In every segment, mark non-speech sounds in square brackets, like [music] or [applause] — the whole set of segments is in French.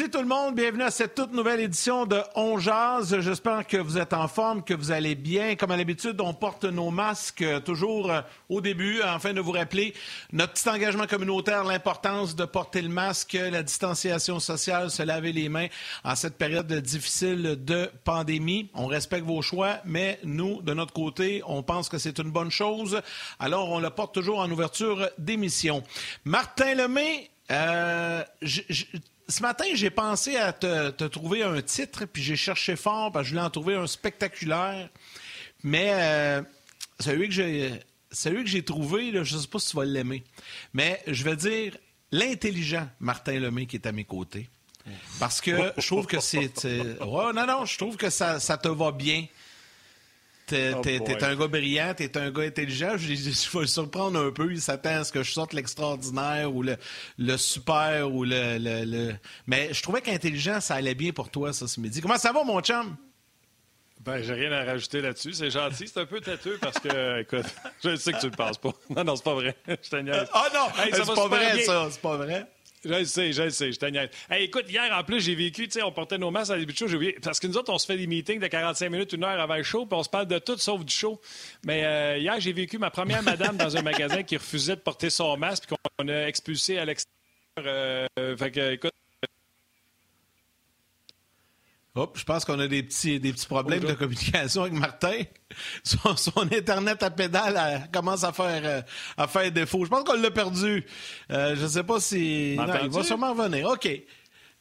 Jeudi tout le monde, bienvenue à cette toute nouvelle édition de On Jazz. J'espère que vous êtes en forme, que vous allez bien. Comme à l'habitude, on porte nos masques euh, toujours euh, au début, afin de vous rappeler notre petit engagement communautaire, l'importance de porter le masque, la distanciation sociale, se laver les mains en cette période difficile de pandémie. On respecte vos choix, mais nous, de notre côté, on pense que c'est une bonne chose. Alors, on le porte toujours en ouverture d'émission. Martin Lemay, euh, ce matin, j'ai pensé à te, trouver un titre, puis j'ai cherché fort, parce que je voulais en trouver un spectaculaire. Mais euh, celui que j'ai, que j'ai trouvé, je ne sais pas si tu vas l'aimer. Mais je vais dire l'intelligent Martin Lemay qui est à mes côtés. Parce que je trouve que c'est. non, non, je trouve que ça, ça te va bien. T'es oh un gars brillant, t'es un gars intelligent. [laughs] Je, vais le surprendre un peu. Il s'attend à ce que je sorte l'extraordinaire ou le, le, super ou le, le, Mais je trouvais qu'intelligent, ça allait bien pour toi, ça, ce midi. Comment ça va, mon chum? Ben, j'ai rien à rajouter là-dessus. C'est gentil. C'est un peu têteux parce que, [laughs] écoute, je sais que tu le penses pas. [laughs] Non, non, c'est pas vrai. Je te Ah non, c'est pas vrai, ça. C'est pas vrai. Je le sais, je le sais, je t'agnette. Hey, écoute, hier, en plus, j'ai vécu, tu sais, on portait nos masques à début de show, j'ai oublié, parce que nous autres, on se fait des meetings de 45 minutes, une heure avant le show, puis on se parle de tout sauf du show. Mais euh, hier, j'ai vécu ma première madame dans un magasin qui refusait de porter son masque, puis qu'on a expulsé à l'extérieur. Fait que, écoute, Hop, je pense qu'on a des petits, des petits problèmes de communication avec Martin. [laughs] Son, Internet à pédale commence à faire, euh, à faire défaut. Je pense qu'on l'a perdu. Euh, je ne sais pas si... Non, il va sûrement revenir. OK.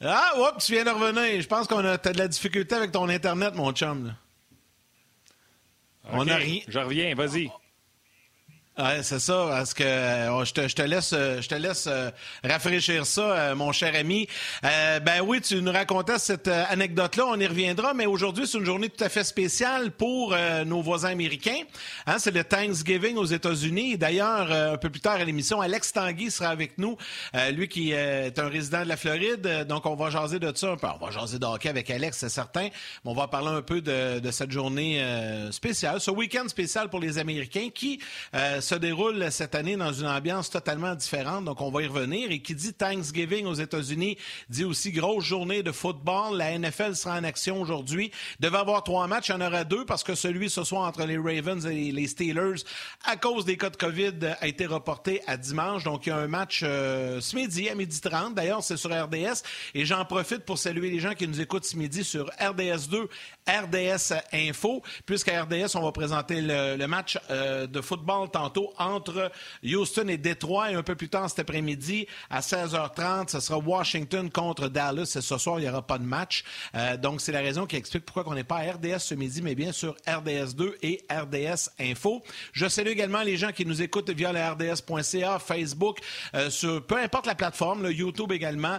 Ah, hop, tu viens de revenir. Je pense qu'on a as de la difficulté avec ton Internet, mon chum. On a rien. Je reviens, vas-y. Ouais, c'est ça, parce que euh, je, te, je, te, laisse, euh, je te laisse euh, rafraîchir ça, mon cher ami. ben oui, tu nous racontais cette anecdote-là, on y reviendra, mais aujourd'hui, c'est une journée tout à fait spéciale pour nos voisins américains. Hein, c'est le Thanksgiving aux États-Unis. D'ailleurs, un peu plus tard à l'émission, Alex Tanguy sera avec nous, lui qui est un résident de la Floride. Donc, on va jaser de ça un peu. On va jaser de hockey avec Alex, c'est certain, mais on va parler un peu de, de cette journée spéciale, ce week-end spécial pour les Américains qui se déroule cette année dans une ambiance totalement différente, donc on va y revenir. Et qui dit Thanksgiving aux États-Unis dit aussi grosse journée de football. La NFL sera en action aujourd'hui. Devait avoir trois matchs, il y en aura deux parce que celui ce soir entre les Ravens et les Steelers, à cause des cas de COVID, a été reporté à dimanche. Donc il y a un match euh, ce midi à midi 30. D'ailleurs, c'est sur RDS. Et j'en profite pour saluer les gens qui nous écoutent ce midi sur RDS 2, RDS Info, puisqu'à RDS, on va présenter le, match euh, de football tantôt entre Houston et Détroit. Et un peu plus tard cet après-midi, à 16h30, ce sera Washington contre Dallas. Et ce soir, il n'y aura pas de match. Euh, donc, c'est la raison qui explique pourquoi on n'est pas à RDS ce midi, mais bien sur RDS 2 et RDS Info. Je salue également les gens qui nous écoutent via le RDS.ca, Facebook, euh, sur peu importe la plateforme, le YouTube également.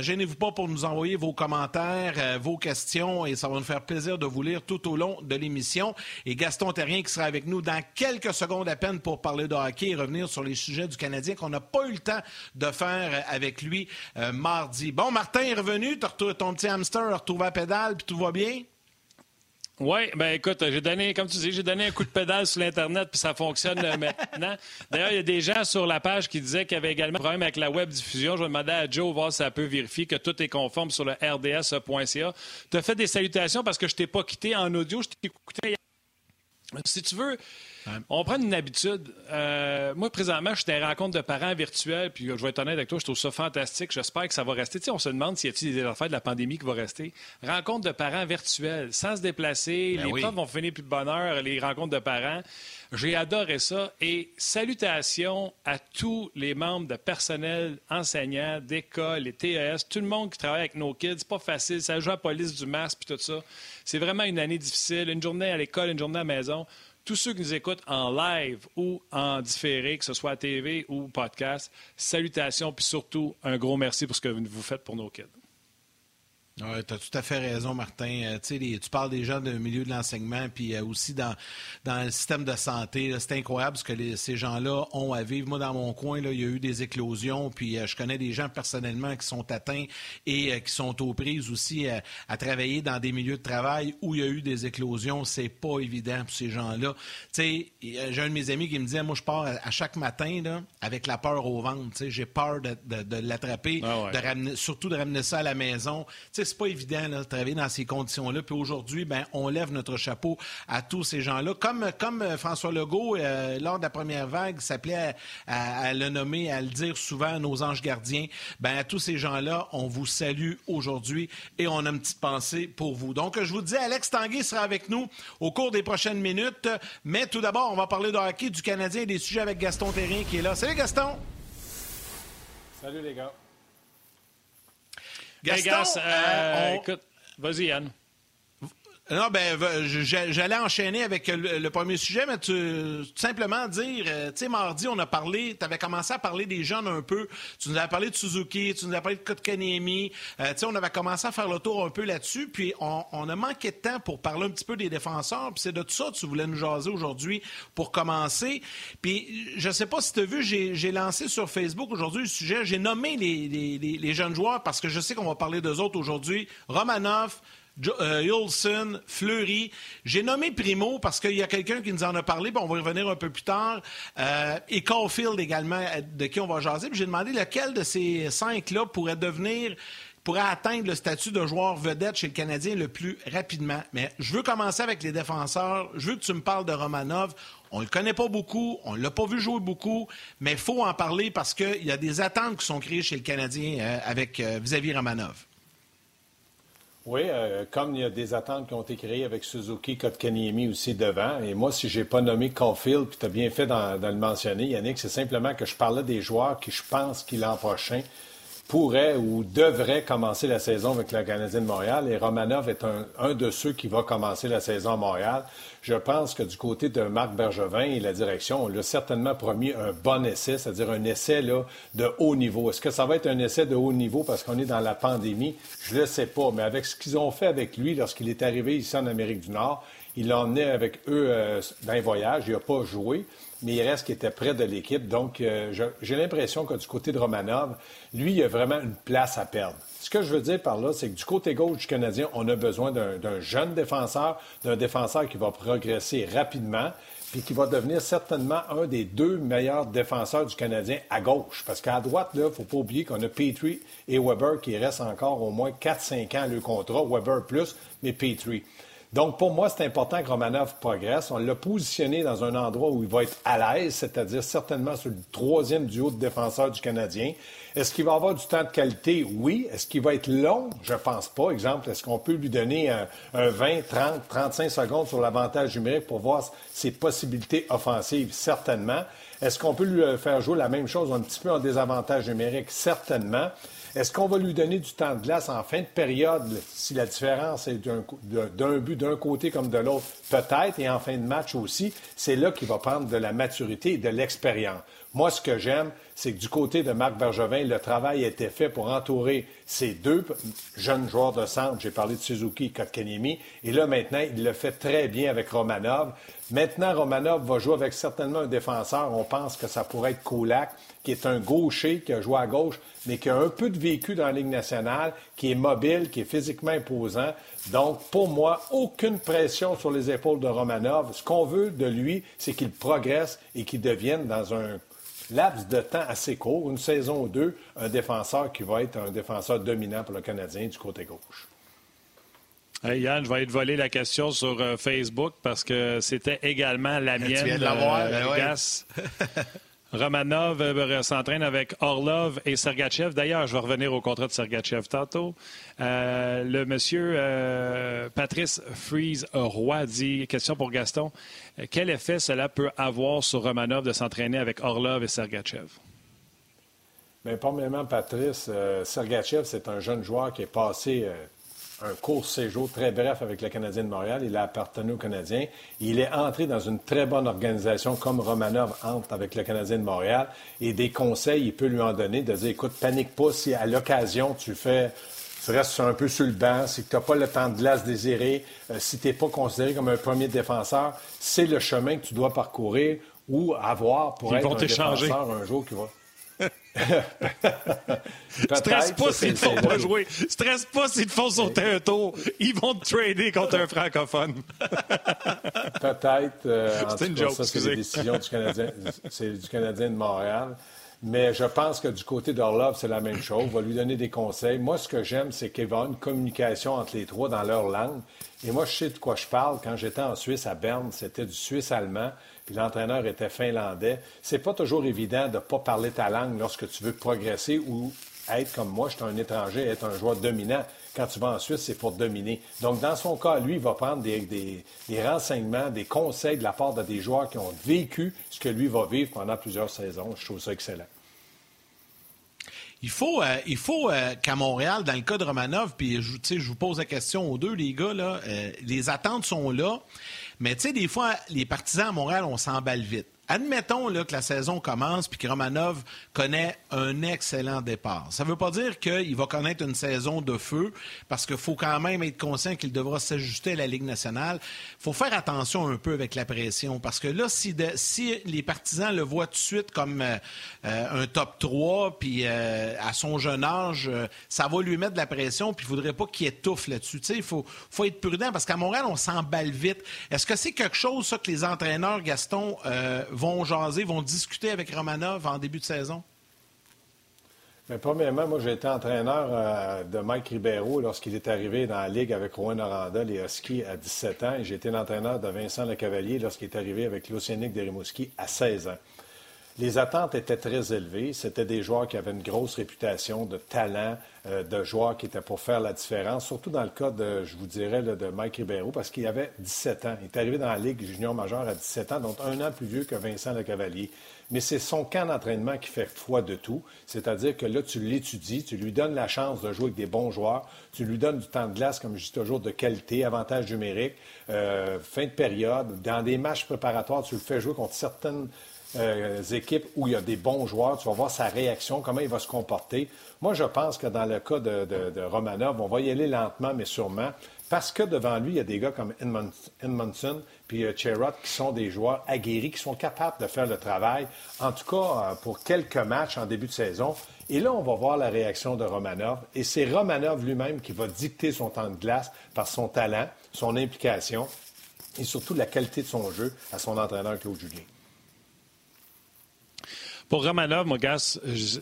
Gênez-vous pas pour nous envoyer vos commentaires, vos questions, et ça va nous faire plaisir de vous lire tout au long de l'émission. Et Gaston Terrien qui sera avec nous dans quelques secondes à peine pour parler de hockey et revenir sur les sujets du Canadien qu'on n'a pas eu le temps de faire avec lui euh, mardi. Bon, Martin est revenu, ton petit hamster retrouvé à pédale, puis tout va bien? Oui, ben écoute, j'ai donné, comme tu dis, j'ai donné un coup de pédale sur l'Internet, puis ça fonctionne euh, maintenant. D'ailleurs, il y a des gens sur la page qui disaient qu'il y avait également un problème avec la web diffusion. Je vais demander à Joe voir si ça peut vérifier que tout est conforme sur le rds.ca. Tu as fait des salutations parce que je t'ai pas quitté en audio, je t'ai écouté. Si tu veux, On prend une habitude. Euh, moi, présentement, je suis dans rencontre de parents virtuels, puis je vais être honnête avec toi, je trouve ça fantastique. J'espère que ça va rester. Tu sais, on se demande s'il y a-t-il des affaires de la pandémie qui vont rester. Rencontre de parents virtuels, sans se déplacer. Ben les oui. profs vont finir plus de bonheur, les rencontres de parents. J'ai adoré ça. Et salutations à tous les membres de personnel, enseignants, d'école, les TES, tout le monde qui travaille avec nos kids. C'est pas facile. Ça joue à la police du masque puis tout ça. C'est vraiment une année difficile. Une journée à l'école, une journée à la maison. Tous ceux qui nous écoutent en live ou en différé, que ce soit à TV ou podcast, salutations, puis surtout un gros merci pour ce que vous faites pour nos kids. Oui, tu as tout à fait raison, Martin. Euh, tu sais, les- tu parles des gens du milieu de l'enseignement, puis euh, aussi dans, dans le système de santé. C'est incroyable ce que les- ces gens-là ont à vivre. Moi, dans mon coin, là, il y a eu des éclosions, puis euh, je connais des gens personnellement qui sont atteints et qui sont aux prises aussi à travailler dans des milieux de travail où il y a eu des éclosions. C'est pas évident pour ces gens-là. J'ai un de mes amis qui me disait, moi, je pars à, à chaque matin là, avec la peur au ventre. J'ai peur de, de- de l'attraper, Ah ouais. surtout de ramener ça à la maison. C'est pas évident là, de travailler dans ces conditions-là. Puis aujourd'hui, ben, on lève notre chapeau à tous ces gens-là. Comme, comme euh, François Legault, euh, lors de la première vague, s'appelait à, à- le nommer, à le dire souvent, nos anges gardiens. Ben, à tous ces gens-là, on vous salue aujourd'hui et on a une petite pensée pour vous. Donc, je vous dis, Alex Tanguay sera avec nous au cours des prochaines minutes. Mais tout d'abord, on va parler de hockey, du Canadien et des sujets avec Gaston Terrien qui est là. Salut, Gaston! Salut les gars. Gaston, Hey, Gas, euh, euh, on- écoute, vas-y. Non, ben, j'allais enchaîner avec le, premier sujet, mais tu, simplement dire, euh, tu sais, mardi, on a parlé, tu avais commencé à parler des jeunes un peu. Tu nous avais parlé de Suzuki, tu nous avais parlé de Kotkaniemi. Euh, tu sais, on avait commencé à faire le tour un peu là-dessus, puis on, a manqué de temps pour parler un petit peu des défenseurs, puis c'est de tout ça que tu voulais nous jaser aujourd'hui pour commencer. Puis, je sais pas si tu as vu, j'ai lancé sur Facebook aujourd'hui le sujet, j'ai nommé les- les jeunes joueurs parce que je sais qu'on va parler d'eux autres aujourd'hui. Romanov, Jo- euh, Yolson, Fleury. J'ai nommé Primo parce qu'il y a quelqu'un qui nous en a parlé, puis on va y revenir un peu plus tard. Euh, et Caulfield également, euh, de qui on va jaser. J'ai demandé lequel de ces cinq-là pourrait devenir pourrait atteindre le statut de joueur vedette chez le Canadien le plus rapidement. Mais je veux commencer avec les défenseurs. Je veux que tu me parles de Romanov. On le connaît pas beaucoup, on l'a pas vu jouer beaucoup, mais il faut en parler parce qu'il y a des attentes qui sont créées chez le Canadien avec vis-à-vis Romanov. Oui, euh, comme il y a des attentes qui ont été créées avec Suzuki, Kotkaniemi aussi devant. Et moi, si j'ai pas nommé Caulfield, puis tu as bien fait d'en le mentionner, Yannick, c'est simplement que je parlais des joueurs qui, je pense, qui l'an prochain pourraient ou devraient commencer la saison avec le Canadien de Montréal. Et Romanov est un, un de ceux qui va commencer la saison à Montréal. Je pense que du côté de Marc Bergevin et la direction, on lui a certainement promis un bon essai, c'est-à-dire un essai là, de haut niveau. Est-ce que ça va être un essai de haut niveau parce qu'on est dans la pandémie? Je ne sais pas. Mais avec ce qu'ils ont fait avec lui lorsqu'il est arrivé ici en Amérique du Nord, il l'a emmené avec eux euh, dans un voyage. Il n'a pas joué, mais il reste qu'il était près de l'équipe. Donc, euh, j'ai l'impression que du côté de Romanov, lui, il a vraiment une place à perdre. Ce que je veux dire par là, c'est que du côté gauche du Canadien, on a besoin d'un jeune défenseur, d'un défenseur qui va progresser rapidement, puis qui va devenir certainement un des deux meilleurs défenseurs du Canadien à gauche. Parce qu'à droite, il ne faut pas oublier qu'on a Petrie et Weber qui restent encore au moins 4-5 ans le contrat. Weber plus, mais Petrie. Donc, pour moi, c'est important que Romanov progresse. On l'a positionné dans un endroit où il va être à l'aise, c'est-à-dire certainement sur le troisième duo de défenseurs du Canadien. Est-ce qu'il va avoir du temps de qualité? Oui. Est-ce qu'il va être long? Je pense pas. Exemple, est-ce qu'on peut lui donner un, un 20, 30, 35 secondes sur l'avantage numérique pour voir ses possibilités offensives? Certainement. Est-ce qu'on peut lui euh, faire jouer la même chose un petit peu en désavantage numérique? Certainement. Est-ce qu'on va lui donner du temps de glace en fin de période, si la différence est d'un but d'un côté comme de l'autre? Peut-être, et en fin de match aussi. C'est là qu'il va prendre de la maturité et de l'expérience. Moi, ce que j'aime, c'est que du côté de Marc Bergevin, le travail a été fait pour entourer ces deux jeunes joueurs de centre. J'ai parlé de Suzuki et Kotkaniemi. Et là, maintenant, il le fait très bien avec Romanov. Maintenant, Romanov va jouer avec certainement un défenseur. On pense que ça pourrait être Kulak, qui est un gaucher, qui a joué à gauche, mais qui a un peu de vécu dans la Ligue nationale, qui est mobile, qui est physiquement imposant. Donc, pour moi, aucune pression sur les épaules de Romanov. Ce qu'on veut de lui, c'est qu'il progresse et qu'il devienne dans un laps de temps assez court, une saison ou deux, un défenseur qui va être un défenseur dominant pour le Canadien du côté gauche. Yann, je vais aller te voler la question sur euh, Facebook parce que c'était également la mienne. Tu viens de l'avoir, ben [laughs] Romanov euh, s'entraîne avec Orlov et Sergachev. D'ailleurs, je vais revenir au contrat de Sergachev tantôt. Euh, le monsieur Patrice Freeze Roy dit, question pour Gaston, quel effet cela peut avoir sur Romanov de s'entraîner avec Orlov et Sergachev? Bien, premièrement, Patrice, Sergachev, c'est un jeune joueur qui est passé un court séjour très bref avec le Canadien de Montréal. Il a appartenu au Canadien. Il est entré dans une très bonne organisation comme Romanov entre avec le Canadien de Montréal. Et des conseils, il peut lui en donner, de dire, écoute, panique pas si à l'occasion tu fais tu restes un peu sur le banc, si tu n'as pas le temps de glace désiré, euh, si tu n'es pas considéré comme un premier défenseur, c'est le chemin que tu dois parcourir ou avoir pour être un défenseur un jour qui va. Stresse pas s'ils ne font pas jouer. Stresse pas s'ils te font sauter un tour. Ils vont te trader contre un francophone. [laughs] Peut-être. Euh, c'est une joke, ça, c'est la décision du Canadien, c'est du Canadien de Montréal. Mais je pense que du côté d'Orlov, c'est la même chose. On va lui donner des conseils. Moi, ce que j'aime, c'est qu'il va y avoir une communication entre les trois dans leur langue. Et moi, je sais de quoi je parle. Quand j'étais en Suisse, à Berne, c'était du suisse-allemand l'entraîneur était finlandais. C'est pas toujours évident de ne pas parler ta langue lorsque tu veux progresser ou être comme moi, je suis un étranger, être un joueur dominant. Quand tu vas en Suisse, c'est pour dominer. Donc, dans son cas, lui, il va prendre des, renseignements, des conseils de la part de des joueurs qui ont vécu ce que lui va vivre pendant plusieurs saisons. Je trouve ça excellent. Il faut, euh, faut euh, qu'à Montréal, dans le cas de Romanov, puis je, je vous pose la question aux deux, les gars, là, euh, les attentes sont là. Mais tu sais, des fois, les partisans à Montréal, on s'emballe vite. Admettons là, que la saison commence puis que Romanov connaît un excellent départ. Ça ne veut pas dire qu'il va connaître une saison de feu parce qu'il faut quand même être conscient qu'il devra s'ajuster à la Ligue nationale. Il faut faire attention un peu avec la pression parce que là, si, les partisans le voient tout de suite comme euh, euh, un top 3 puis euh, à son jeune âge, ça va lui mettre de la pression puis il ne faudrait pas qu'il étouffe là-dessus. Il faut, être prudent parce qu'à Montréal, on s'emballe vite. Est-ce que c'est quelque chose, que les entraîneurs, Gaston, vont jaser, vont discuter avec Romanov en début de saison? Premièrement, moi, j'ai été entraîneur euh, de Mike Ribeiro lorsqu'il est arrivé dans la Ligue avec Rouen Noranda, les Huskies, à 17 ans. Et j'ai été l'entraîneur de Vincent Lecavalier lorsqu'il est arrivé avec l'Océanique de Rimouski à 16 ans. Les attentes étaient très élevées. C'était des joueurs qui avaient une grosse réputation de talent, euh, de joueurs qui étaient pour faire la différence, surtout dans le cas de, je vous dirais, de Mike Ribeiro, parce qu'il avait 17 ans. Il est arrivé dans la Ligue junior majeure à 17 ans, donc un an plus vieux que Vincent Lecavalier. Mais c'est son camp d'entraînement qui fait foi de tout. C'est-à-dire que là, tu l'étudies, tu lui donnes la chance de jouer avec des bons joueurs, tu lui donnes du temps de glace, comme je dis toujours, de qualité, avantage numérique, euh, fin de période. Dans des matchs préparatoires, tu le fais jouer contre certaines euh, équipes où il y a des bons joueurs. Tu vas voir sa réaction, comment il va se comporter. Moi, je pense que dans le cas de, Romanov, on va y aller lentement, mais sûrement, parce que devant lui, il y a des gars comme Edmondson puis euh, qui sont des joueurs aguerris, qui sont capables de faire le travail, en tout cas euh, pour quelques matchs en début de saison. Et là, on va voir la réaction de Romanov. Et c'est Romanov lui-même qui va dicter son temps de glace par son talent, son implication et surtout la qualité de son jeu à son entraîneur Claude Julien. Pour Romanov, mon gars,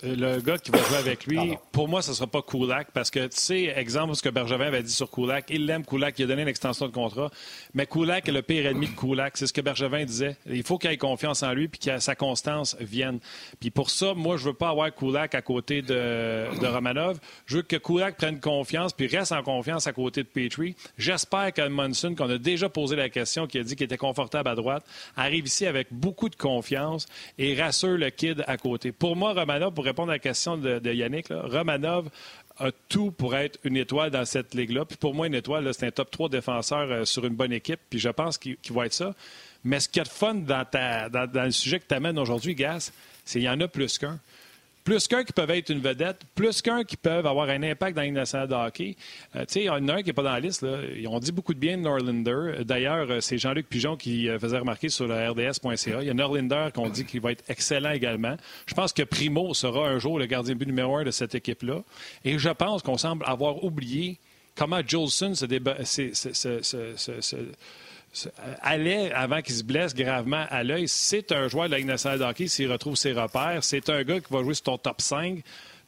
le gars qui va jouer avec lui, pour moi, ce ne sera pas Kulak parce que, tu sais, exemple, ce que Bergevin avait dit sur Kulak, il l'aime, Kulak, il a donné une extension de contrat, mais Kulak est le pire ennemi de Kulak. C'est ce que Bergevin disait. Il faut qu'il ait confiance en lui puis que sa constance vienne. Puis pour ça, moi, je veux pas avoir Kulak à côté de, Romanov. Je veux que Kulak prenne confiance puis reste en confiance à côté de Petrie. J'espère que Monson, qu'on a déjà posé la question, qui a dit qu'il était confortable à droite, arrive ici avec beaucoup de confiance et rassure le kid à côté. Pour moi, Romanov, pour répondre à la question de, Yannick, Romanov a tout pour être une étoile dans cette ligue-là. Puis pour moi, une étoile, c'est un top 3 défenseur euh, sur une bonne équipe. Puis je pense qu'il va être ça. Mais ce qu'il y a de fun dans, dans le sujet que tu amènes aujourd'hui, Gas, c'est qu'il y en a plus qu'un plus qu'un qui peuvent être une vedette, plus qu'un qui peuvent avoir un impact dans une de hockey. Euh, tu il y en a un qui n'est pas dans la liste. Là. Ils ont dit beaucoup de bien de Norlander. D'ailleurs, euh, c'est Jean-Luc Pigeon qui euh, faisait remarquer sur le RDS.ca. Il y a Norlander qu'on dit qu'il va être excellent également. Je pense que Primo sera un jour le gardien but numéro un de cette équipe-là. Et je pense qu'on semble avoir oublié comment Jolson se, se, allait, avant qu'il se blesse gravement à l'œil, c'est un joueur de la Ligue nationale de hockey s'il retrouve ses repères. C'est un gars qui va jouer sur ton top 5.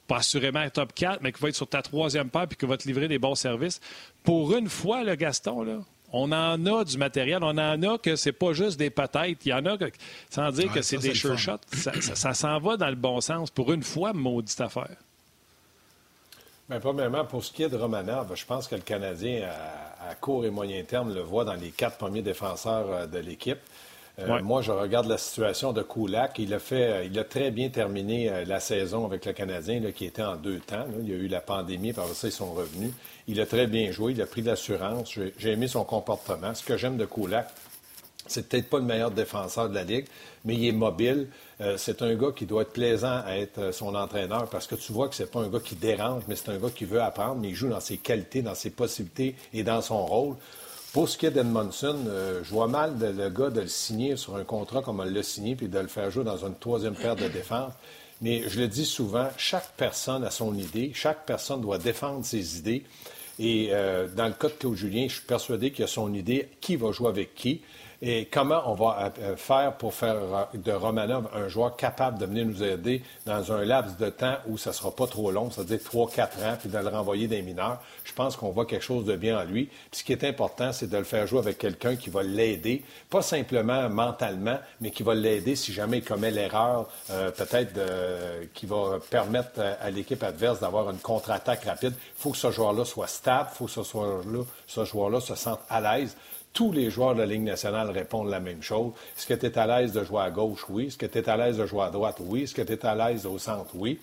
pas assurément top 4, mais qui va être sur ta troisième paire puis qui va te livrer des bons services. Pour une fois, le Gaston, là, on en a du matériel, on en a que c'est pas juste des patates. Il y en a, que, sans dire que c'est des sure shots, ça, s'en va dans le bon sens. Pour une fois, maudite affaire. Bien, premièrement, pour ce qui est de Romanov, je pense que le Canadien, à, court et moyen terme, le voit dans les quatre premiers défenseurs euh, de l'équipe. Euh, moi, je regarde la situation de Kulak. Il a, fait, euh, il a très bien terminé la saison avec le Canadien, qui était en deux temps. Il y a eu la pandémie, par ça, ils sont revenus. Il a très bien joué, il a pris de l'assurance. J'ai aimé son comportement. Ce que j'aime de Kulak, c'est peut-être pas le meilleur défenseur de la Ligue, mais il est mobile. Euh, c'est un gars qui doit être plaisant à être euh, son entraîneur parce que tu vois que c'est pas un gars qui dérange, mais c'est un gars qui veut apprendre, mais il joue dans ses qualités, dans ses possibilités et dans son rôle. Pour ce qui est d'Edmondson, euh, je vois mal le gars de le signer sur un contrat comme on l'a signé puis de le faire jouer dans une troisième paire de défense. Mais je le dis souvent, chaque personne a son idée, chaque personne doit défendre ses idées. Et dans le cas de Claude Julien, je suis persuadé qu'il a son idée, qui va jouer avec qui. Et comment on va euh, faire pour faire euh, de Romanov un joueur capable de venir nous aider dans un laps de temps où ça ne sera pas trop long, c'est-à-dire 3-4 ans, puis de le renvoyer des mineurs? Je pense qu'on voit quelque chose de bien en lui. Puis ce qui est important, c'est de le faire jouer avec quelqu'un qui va l'aider, pas simplement mentalement, mais qui va l'aider si jamais il commet l'erreur, euh, peut-être qui va permettre à, l'équipe adverse d'avoir une contre-attaque rapide. Il faut que ce joueur-là soit stable, il faut que ce joueur-là, ce joueur-là se sente à l'aise tous les joueurs de la Ligue nationale répondent la même chose. Est-ce que tu es à l'aise de jouer à gauche? Oui. Est-ce que tu es à l'aise de jouer à droite? Oui. Est-ce que tu es à l'aise au centre? Oui.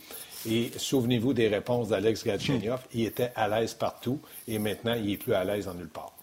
Et souvenez-vous des réponses d'Alex Gatchenyov. Il était à l'aise partout et maintenant, il n'est plus à l'aise en nulle part.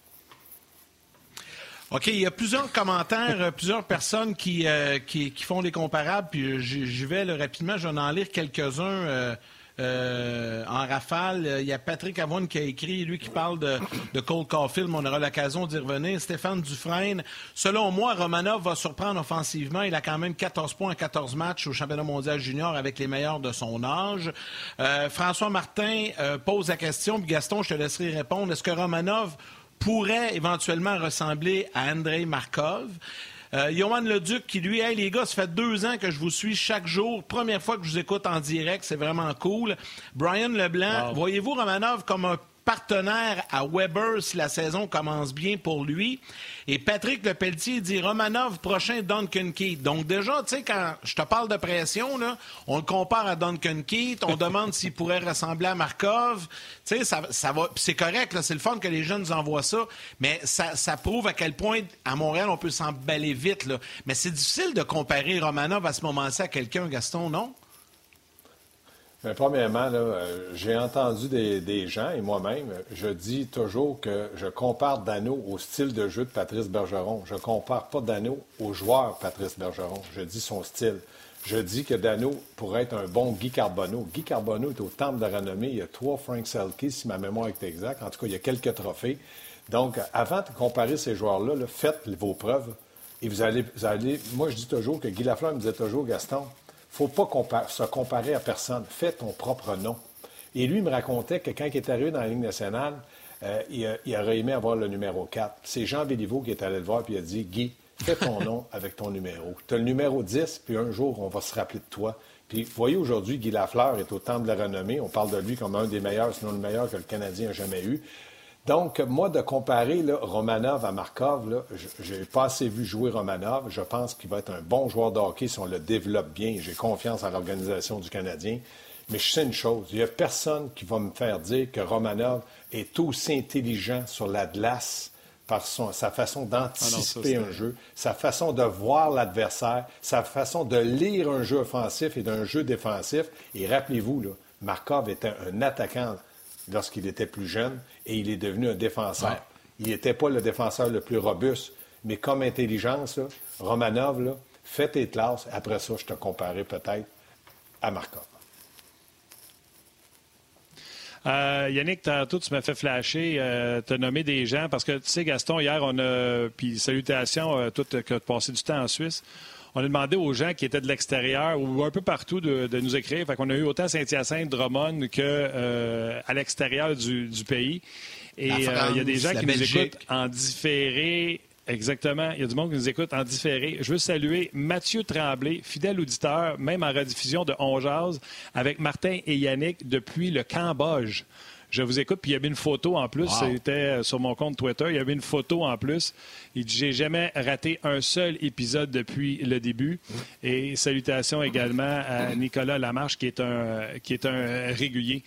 OK, il y a plusieurs commentaires, euh, plusieurs personnes qui, euh, font des comparables, puis je vais rapidement, je vais en lire quelques-uns. Euh, euh, en rafale. Il y a Patrick Avon qui a écrit, lui qui parle de, de Cole Caulfield, on aura l'occasion d'y revenir. Stéphane Dufresne, selon moi, Romanov va surprendre offensivement. Il a quand même 14 points en 14 matchs au championnat mondial junior avec les meilleurs de son âge. Euh, François Martin euh, pose la question, puis Gaston, je te laisserai répondre. Est-ce que Romanov pourrait éventuellement ressembler à Andrei Markov? Euh, Johan Leduc qui lui, hey les gars, ça fait deux ans que je vous suis chaque jour. Première fois que je vous écoute en direct, c'est vraiment cool. Brian Leblanc, voyez-vous Romanov comme un partenaire à Weber si la saison commence bien pour lui. Et Patrick Lepelletier dit Romanov prochain Duncan Keith. Donc déjà, tu sais, quand je te parle de pression, on le compare à Duncan Keith, on demande s'il pourrait ressembler à Markov. Tu sais, ça, ça va. C'est correct, c'est le fun que les jeunes nous envoient ça, mais ça, prouve à quel point à Montréal on peut s'emballer vite. Mais c'est difficile de comparer Romanov à ce moment-ci à quelqu'un, Gaston, non? Bien, premièrement, euh, j'ai entendu des, gens, et moi-même, je dis toujours que je compare Dano au style de jeu de Patrice Bergeron. Je ne compare pas Dano au joueur Patrice Bergeron. Je dis son style. Je dis que Dano pourrait être un bon Guy Carbonneau. Guy Carbonneau est au temple de renommée. Il y a trois Frank Selke, si ma mémoire est exacte. En tout cas, il y a quelques trophées. Donc, avant de comparer ces joueurs-là, faites vos preuves. Et vous allez, vous allez. Moi, je dis toujours que Guy Lafleur me disait toujours, Gaston, faut pas se comparer à personne. Fais ton propre nom. Et lui me racontait que quand il est arrivé dans la Ligue nationale, euh, il, aurait aimé avoir le numéro 4. C'est Jean Béliveau qui est allé le voir et il a dit Guy, fais ton nom avec ton numéro. Tu as le numéro 10, puis un jour, on va se rappeler de toi. Puis, voyez, aujourd'hui, Guy Lafleur est au temple de la renommée. On parle de lui comme un des meilleurs, sinon le meilleur que le Canadien a jamais eu. Donc, moi, de comparer Romanov à Markov, je n'ai pas assez vu jouer Romanov. Je pense qu'il va être un bon joueur de hockey si on le développe bien. J'ai confiance en l'organisation du Canadien. Mais je sais une chose, il n'y a personne qui va me faire dire que Romanov est aussi intelligent sur la glace par sa façon d'anticiper ah un jeu, sa façon de voir l'adversaire, sa façon de lire un jeu offensif et d'un jeu défensif. Et rappelez-vous, Markov était un attaquant lorsqu'il était plus jeune et il est devenu un défenseur. Il n'était pas le défenseur le plus robuste, mais comme intelligence, Romanov, là, fais tes classes. Après ça, je te comparerai peut-être à Markov. Euh, Yannick, tantôt, tu m'as fait flasher, euh, te nommer des gens, parce que, tu sais, Gaston, hier, on a, puis salutations, euh, tout, que tu passé du temps en Suisse on a demandé aux gens qui étaient de l'extérieur ou un peu partout de, nous écrire. Fait qu'on a eu autant Saint-Hyacinthe, Drummond que euh, à l'extérieur du, pays. Et euh, il y a des gens qui nous écoutent en différé Exactement. Il y a du monde qui nous écoute en différé. Je veux saluer Mathieu Tremblay, fidèle auditeur, même en rediffusion de On Jazz, avec Martin et Yannick depuis le Cambodge. Je vous écoute, puis il y avait une photo en plus. C'était sur mon compte Twitter. Il y avait une photo en plus. Il dit J'ai jamais raté un seul épisode depuis le début. Et salutations également à Nicolas Lamarche, qui est un, qui est un régulier.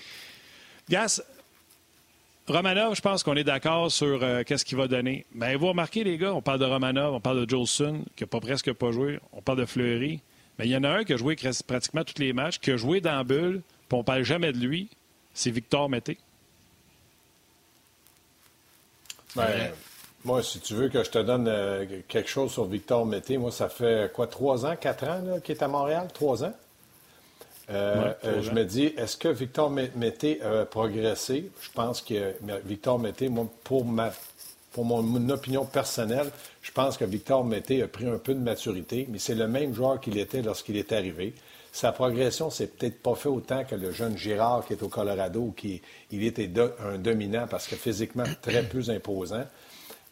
Gas, Romanov, je pense qu'on est d'accord sur euh, qu'est-ce qu'il va donner. Mais vous remarquez, les gars, on parle de Romanov, on parle de Jolson, qui n'a pas presque pas joué, on parle de Fleury. Mais il y en a un qui a joué pratiquement tous les matchs, qui a joué dans la bulle, puis on ne parle jamais de lui. C'est Victor Mété. Ben, moi, si tu veux que je te donne euh, quelque chose sur Victor Mété, moi, ça fait quoi, trois ans, quatre ans qu'il est à Montréal? Trois ans? Euh, euh, je me dis, est-ce que Victor Mété a progressé? Je pense que Victor Mété, moi, pour, ma, pour mon, opinion personnelle, je pense que Victor Mété a pris un peu de maturité, mais c'est le même joueur qu'il était lorsqu'il est arrivé. Sa progression, c'est peut-être pas fait autant que le jeune Girard qui est au Colorado, qui il était un dominant parce que physiquement très [clears throat] plus imposant.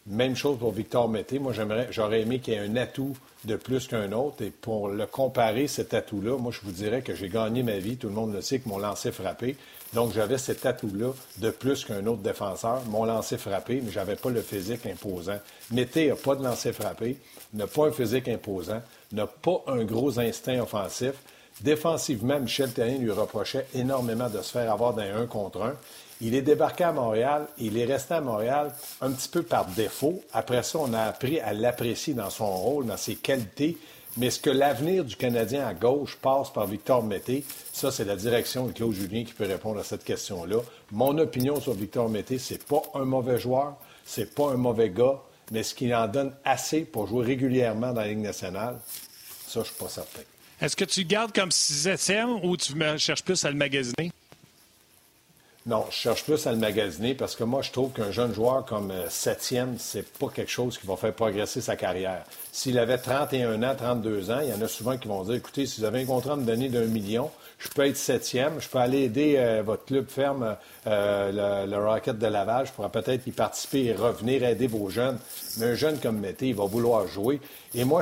Même chose pour Victor Mété. Moi, j'aimerais, j'aurais aimé qu'il y ait un atout de plus qu'un autre. Et pour le comparer, cet atout-là, moi, je vous dirais que j'ai gagné ma vie. Tout le monde le sait que mon lancer frappé. Donc, j'avais cet atout-là de plus qu'un autre défenseur. Mon lancer frappé, mais j'avais pas le physique imposant. Mété n'a pas de lancer frappé, n'a pas un physique imposant, n'a pas un gros instinct offensif. Défensivement, Michel Terrien lui reprochait énormément de se faire avoir d'un un contre un. Il est débarqué à Montréal. Il est resté à Montréal un petit peu par défaut. Après ça, on a appris à l'apprécier dans son rôle, dans ses qualités. Mais est-ce que l'avenir du Canadien à gauche passe par Victor Mété? Ça, c'est la direction de Claude Julien qui peut répondre à cette question-là. Mon opinion sur Victor Mété, c'est pas un mauvais joueur, c'est pas un mauvais gars, mais est-ce qu'il en donne assez pour jouer régulièrement dans la Ligue nationale? Ça, je suis pas certain. Est-ce que tu gardes comme sixième ou tu cherches plus à le magasiner? Non, je cherche plus à le magasiner parce que moi, je trouve qu'un jeune joueur comme euh, septième, c'est pas quelque chose qui va faire progresser sa carrière. S'il avait 31 ans, 32 ans, il y en a souvent qui vont dire, écoutez, si vous avez un contrat à me donner d'un million, je peux être septième, je peux aller aider euh, votre club ferme, euh, le, Rocket de Lavage, pourra peut-être y participer et revenir aider vos jeunes. Mais un jeune comme Mété, il va vouloir jouer. Et moi,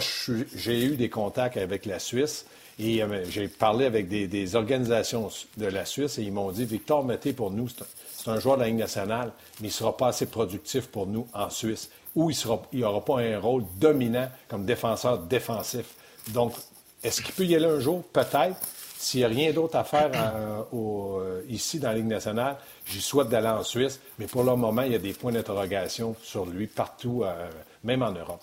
j'ai eu des contacts avec la Suisse. Et euh, j'ai parlé avec des, organisations de la Suisse et ils m'ont dit Victor Mété, pour nous, c'est un, joueur de la Ligue nationale, mais il ne sera pas assez productif pour nous en Suisse, ou il n'aura pas un rôle dominant comme défenseur défensif. Donc, est-ce qu'il peut y aller un jour? Peut-être. S'il n'y a rien d'autre à faire euh, euh, ici dans la Ligue nationale, j'y souhaite d'aller en Suisse, mais pour le moment, il y a des points d'interrogation sur lui partout, même en Europe.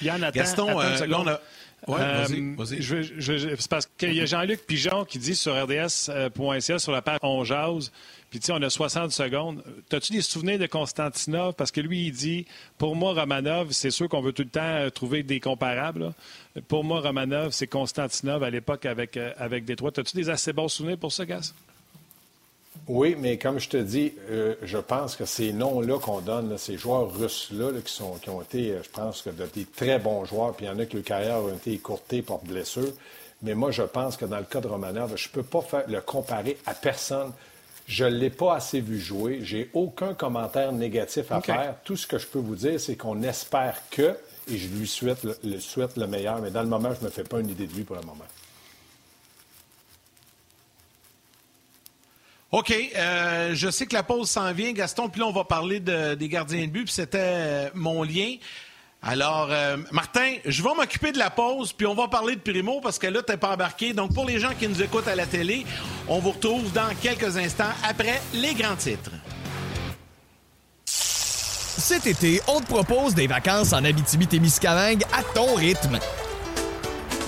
Là. Gaston, là, a... Oui, vas-y, vas-y. c'est parce qu'il y a Jean-Luc Pigeon qui dit sur RDS.ca, sur la page On jase, puis tu sais, on a 60 secondes. T'as-tu des souvenirs de Konstantinov? Parce que lui, il dit, pour moi, Romanov, c'est sûr qu'on veut tout le temps euh, trouver des comparables. Pour moi, Romanov, c'est Konstantinov à l'époque avec, euh, avec Détroit. T'as-tu des assez bons souvenirs pour ça, Gas? Oui, mais comme je te dis, euh, je pense que ces noms-là qu'on donne, ces joueurs russes-là qui, sont, qui ont été, je pense que des très bons joueurs, puis il y en a que leur carrière a été écourtée par blessure. Mais moi, je pense que dans le cas de Romanov, je ne peux pas le comparer à personne. Je ne l'ai pas assez vu jouer. J'ai aucun commentaire négatif à faire. Tout ce que je peux vous dire, c'est qu'on espère que, et je lui souhaite le, souhaite le meilleur, mais dans le moment, je ne me fais pas une idée de lui pour le moment. OK. Euh, je sais que la pause s'en vient, Gaston, puis là, on va parler des gardiens de but, puis c'était euh, mon lien. Alors, euh, Martin, je vais m'occuper de la pause, puis on va parler de Primo parce que là, tu n'es pas embarqué. Donc, pour les gens qui nous écoutent à la télé, on vous retrouve dans quelques instants après les grands titres. Cet été, on te propose des vacances en Abitibi-Témiscamingue à ton rythme.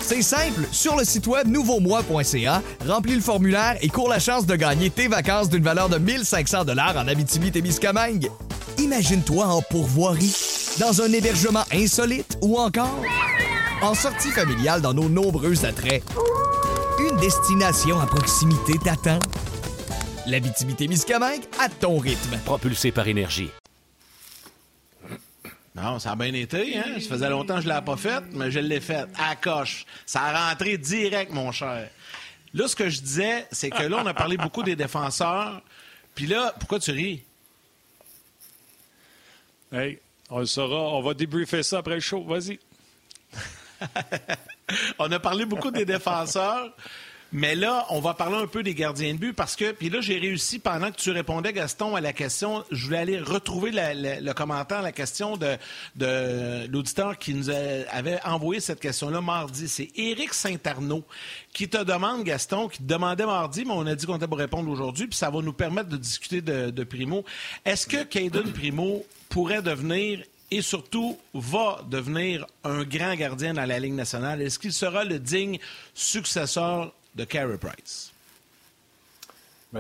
C'est simple, sur le site web nouveaumois.ca, remplis le formulaire et cours la chance de gagner tes vacances d'une valeur de 1500 dollars en Abitibi-Témiscamingue. Imagine-toi en pourvoirie, dans un hébergement insolite ou encore en sortie familiale dans nos nombreux attraits. Une destination à proximité t'attend. L'Abitibi-Témiscamingue à ton rythme. Propulsé par énergie. Non, ça a bien été, hein? Ça faisait longtemps que je ne l'avais pas faite, mais je l'ai faite. À coche. Ça a rentré direct, mon cher. Là, ce que je disais, c'est que là, on a parlé beaucoup des défenseurs. Puis là, pourquoi tu ris? Hey, On saura. On va débriefer ça après le show. Vas-y. [laughs] on a parlé beaucoup des défenseurs. Mais là, on va parler un peu des gardiens de but parce que, puis là, j'ai réussi, pendant que tu répondais, Gaston, à la question, je voulais aller retrouver le commentaire, la question de, l'auditeur qui nous avait envoyé cette question-là mardi. C'est Éric Saint-Arnaud qui te demande, Gaston, qui te demandait mardi, mais on a dit qu'on était pour répondre aujourd'hui, puis ça va nous permettre de discuter de, de Primo. Est-ce que Caden Primo pourrait devenir et surtout va devenir un grand gardien dans la Ligue nationale? Est-ce qu'il sera le digne successeur de Carey Price?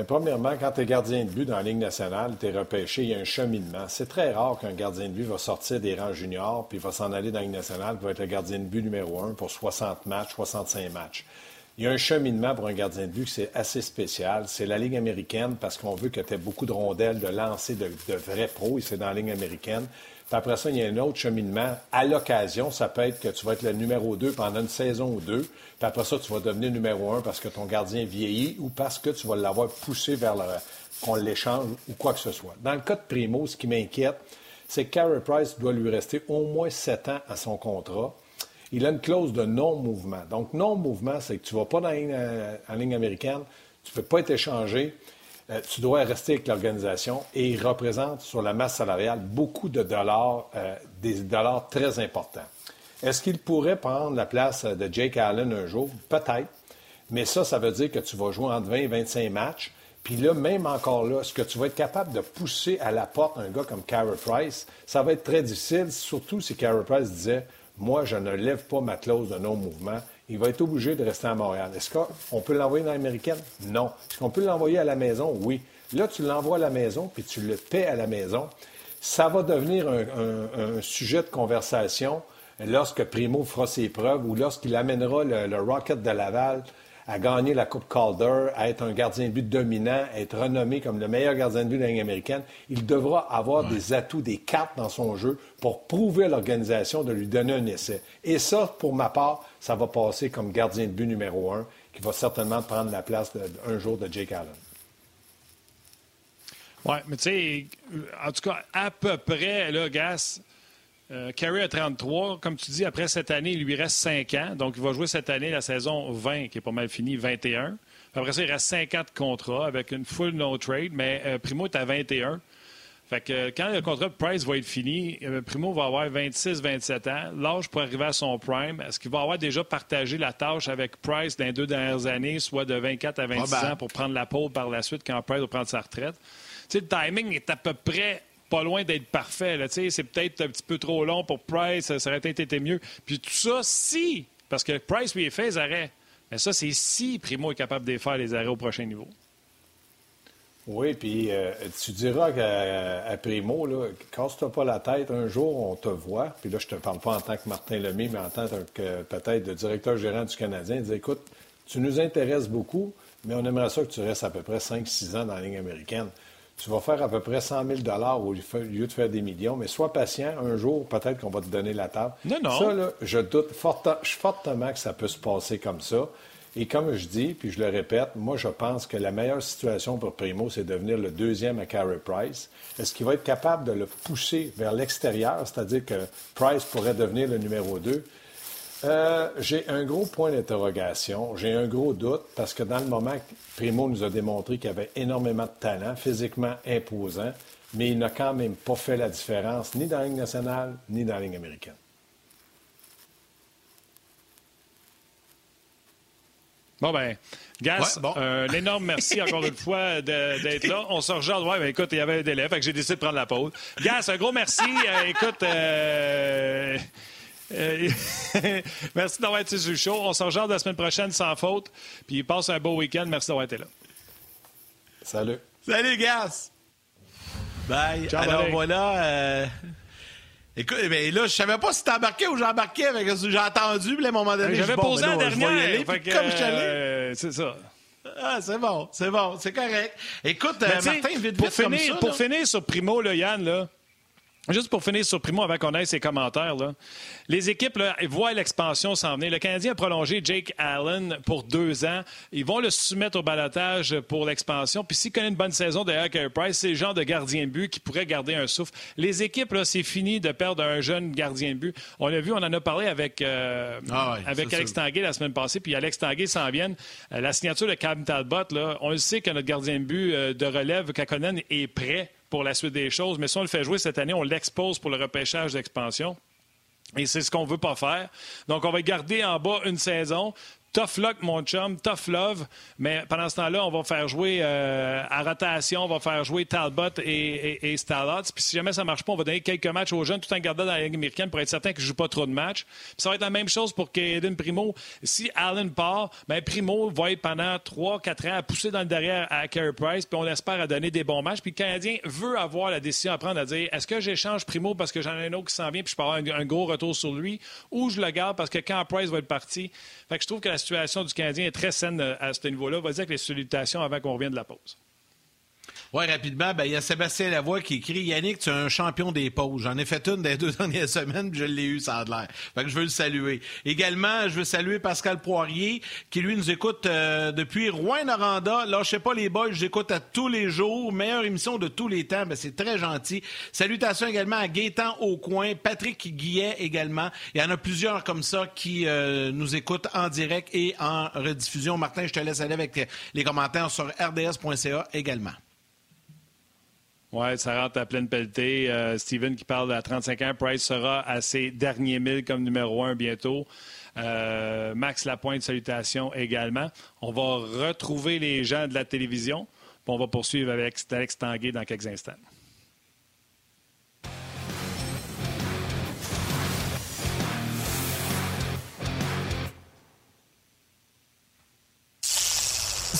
Premièrement, quand tu es gardien de but dans la Ligue nationale, tu es repêché, il y a un cheminement. C'est très rare qu'un gardien de but va sortir des rangs juniors puis va s'en aller dans la Ligue nationale pour être le gardien de but numéro un pour 60 matchs, 65 matchs. Il y a un cheminement pour un gardien de but c'est assez spécial. C'est la Ligue américaine parce qu'on veut que tu aies beaucoup de rondelles, de lancer de, de vrais pros, et c'est dans la Ligue américaine. Puis après ça, il y a un autre cheminement. À l'occasion, ça peut être que tu vas être le numéro 2 pendant une saison ou deux. Puis après ça, tu vas devenir numéro 1 parce que ton gardien vieillit ou parce que tu vas l'avoir poussé vers le, qu'on l'échange ou quoi que ce soit. Dans le cas de Primo, ce qui m'inquiète, c'est que Carey Price doit lui rester au moins sept ans à son contrat. Il a une clause de non-mouvement. Donc, non-mouvement, c'est que tu ne vas pas euh, en ligne américaine, tu ne peux pas être échangé. Euh, tu dois rester avec l'organisation et il représente sur la masse salariale beaucoup de dollars, euh, des dollars très importants. Est-ce qu'il pourrait prendre la place de Jake Allen un jour? Peut-être. Mais ça, ça veut dire que tu vas jouer entre 20 et 25 matchs. Puis là, même encore là, est-ce que tu vas être capable de pousser à la porte un gars comme Carey Price? Ça va être très difficile, surtout si Carey Price disait Moi, je ne lève pas ma clause de non-mouvement il va être obligé de rester à Montréal. Est-ce qu'on peut l'envoyer dans l'américaine? Non. Est-ce qu'on peut l'envoyer à la maison? Oui. Là, tu l'envoies à la maison, puis tu le paies à la maison. Ça va devenir un, sujet de conversation lorsque Primo fera ses preuves ou lorsqu'il amènera le Rocket de Laval à gagner la Coupe Calder, à être un gardien de but dominant, à être renommé comme le meilleur gardien de but de la Ligue américaine, il devra avoir des atouts, des cartes dans son jeu pour prouver à l'organisation de lui donner un essai. Et ça, pour ma part, ça va passer comme gardien de but numéro un, qui va certainement prendre la place un jour de Jake Allen. Oui, mais tu sais, en tout cas, à peu près, là, Gas, euh, Carey a 33. Comme tu dis, après cette année, il lui reste 5 ans. Donc, il va jouer cette année la saison 20, qui est pas mal finie, 21. Après ça, il reste 5 ans de contrat avec une full no-trade, mais euh, Primo est à 21. Fait que euh, quand le contrat de Price va être fini, Primo va avoir 26-27 ans. L'âge pour arriver à son prime. Est-ce qu'il va avoir déjà partagé la tâche avec Price dans les deux dernières années, soit de 24 à 26 ans pour prendre la pole par la suite quand Price va prendre sa retraite? Tu sais, le timing est à peu près pas loin d'être parfait. C'est peut-être un petit peu trop long pour Price, ça aurait été mieux. Puis tout ça, si, parce que Price lui a fait les arrêts. Mais ça, c'est si Primo est capable de faire les arrêts au prochain niveau. Oui, puis euh, tu diras qu'à Primo, là, casse-toi pas la tête, un jour on te voit, puis là je te parle pas en tant que Martin Lemay, mais en tant que peut-être de directeur gérant du Canadien, dis écoute, tu nous intéresses beaucoup, mais on aimerait ça que tu restes à peu près 5-6 ans dans la ligne américaine tu vas faire à peu près 100 000 au lieu de faire des millions, mais sois patient. Un jour, peut-être qu'on va te donner la table. Non, non. Ça, là, je doute fortement que ça peut se passer comme ça. Et comme je dis, puis je le répète, moi, je pense que la meilleure situation pour Primo, c'est de devenir le deuxième à Carey Price. Est-ce qu'il va être capable de le pousser vers l'extérieur, c'est-à-dire que Price pourrait devenir le numéro 2? Euh, j'ai un gros point d'interrogation. J'ai un gros doute parce que dans le moment, Primo nous a démontré qu'il avait énormément de talent, physiquement imposant, mais il n'a quand même pas fait la différence ni dans la Ligue nationale ni dans la Ligue américaine. Bon, ben, Gas, un énorme merci encore une fois d'être là. On se rejoint. Ouais, ben, écoute, il y avait un délai, fait que j'ai décidé de prendre la pause. Gas, un gros merci. Euh, écoute, euh, euh, [laughs] merci d'avoir été sur le show. On se rejoint la semaine prochaine sans faute. Puis passe un beau week-end. Merci d'avoir été là. Salut. Salut, Gas. Bye. Alors voilà. Euh... Écoute, ben là, je savais pas si t'embarquais ou j'embarquais avec j'ai entendu, puis à un moment donné, j'avais posé ben la dernière. comme je euh, c'est ça. Ah, c'est bon, c'est bon, c'est correct. Écoute, euh, Martin, vite, pour finir, pour finir sur Primo, là, Yann, là, Juste pour finir sur Primo, avant qu'on aille ses commentaires, là. les équipes là, voient l'expansion s'en venir. Le Canadien a prolongé Jake Allen pour deux ans. Ils vont le soumettre au balotage pour l'expansion. Puis s'il connaît une bonne saison derrière Carey Price, c'est le genre de gardien de but qui pourrait garder un souffle. Les équipes, là, c'est fini de perdre un jeune gardien de but. On l'a vu, on en a parlé avec, euh, ah avec Alex Tanguay la semaine passée, puis Alex Tanguay s'en vient. Euh, la signature de Cam Talbot, là, on le sait que notre gardien de but euh, de relève, Kakonen, est prêt pour la suite des choses. Mais si on le fait jouer cette année, on l'expose pour le repêchage d'expansion. Et c'est ce qu'on ne veut pas faire. Donc, on va garder en bas une saison. Tough luck, mon chum, tough love. Mais pendant ce temps-là, on va faire jouer euh, à rotation, on va faire jouer Talbot et, et, Puis si jamais ça ne marche pas, on va donner quelques matchs aux jeunes tout en gardant dans la Ligue américaine pour être certain qu'ils ne jouent pas trop de matchs. Puis ça va être la même chose pour Kaden Primo. Si Allen part, ben Primo va être pendant 3-4 ans à pousser dans le derrière à Carey Price, puis on espère à donner des bons matchs. Puis le Canadien veut avoir la décision à prendre à dire est-ce que j'échange Primo parce que j'en ai un autre qui s'en vient puis je peux avoir un, gros retour sur lui ou je le garde parce que quand Price va être parti. Fait que je trouve que la situation du Canadien est très saine euh, à ce niveau-là. On va dire avec les salutations avant qu'on revienne de la pause. Oui, rapidement, ben, il y a Sébastien Lavoie qui écrit Yannick, tu es un champion des pauses. J'en ai fait une des deux [laughs] dernières semaines, puis je l'ai eu, ça a l'air. Fait que je veux le saluer. Également, je veux saluer Pascal Poirier, qui lui nous écoute euh, depuis Rouen-Noranda. sais pas les boys, j'écoute à tous les jours. Meilleure émission de tous les temps. Ben, c'est très gentil. Salutations également à Gaétan Aucoin, Patrick Guillet également. Il y en a plusieurs comme ça qui euh, nous écoutent en direct et en rediffusion. Martin, je te laisse aller avec les commentaires sur rds.ca également. Oui, ça rentre à pleine pelletée. Euh, Steven qui parle à 35 ans. Price sera à ses derniers milles comme numéro un bientôt. Euh, Max Lapointe, salutations également. On va retrouver les gens de la télévision. On va poursuivre avec Alex Tanguay dans quelques instants.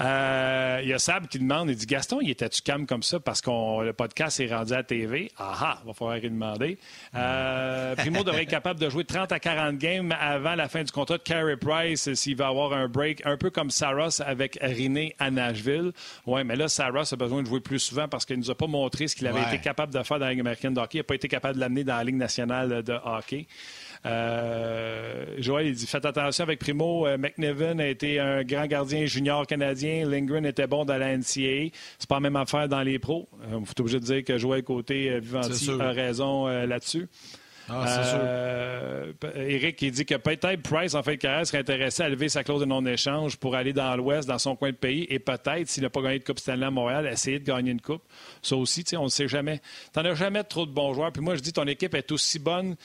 Euh, il y a Sab qui demande, il dit Gaston, il était-tu calme comme ça parce que le podcast est rendu à la TV? Ah ah, va falloir lui demander. Euh, Primo devrait être capable de jouer 30 à 40 games avant la fin du contrat de Carey Price s'il va avoir un break, un peu comme Saros avec Riné à Nashville. Oui, mais là, Saros a besoin de jouer plus souvent parce qu'il ne nous a pas montré ce qu'il avait été capable de faire dans la Ligue américaine de hockey. Il n'a pas été capable de l'amener dans la Ligue nationale de hockey. Euh, Joël, il dit Faites attention avec Primo. Euh, McNevin a été un grand gardien junior canadien. Lindgren était bon dans la NCAA. C'est pas la même affaire dans les pros. Il euh, faut obligé de dire que Joël Côté Vivanti a raison là-dessus. Ah, Eric qui dit que peut-être Price, en fait de carrière, serait intéressé à lever sa clause de non-échange pour aller dans l'Ouest, dans son coin de pays, et peut-être, s'il n'a pas gagné de Coupe Stanley à Montréal, essayer de gagner une Coupe. Ça aussi, on ne sait jamais. Tu n'en as jamais trop de bons joueurs. Puis moi, je dis, ton équipe est aussi bonne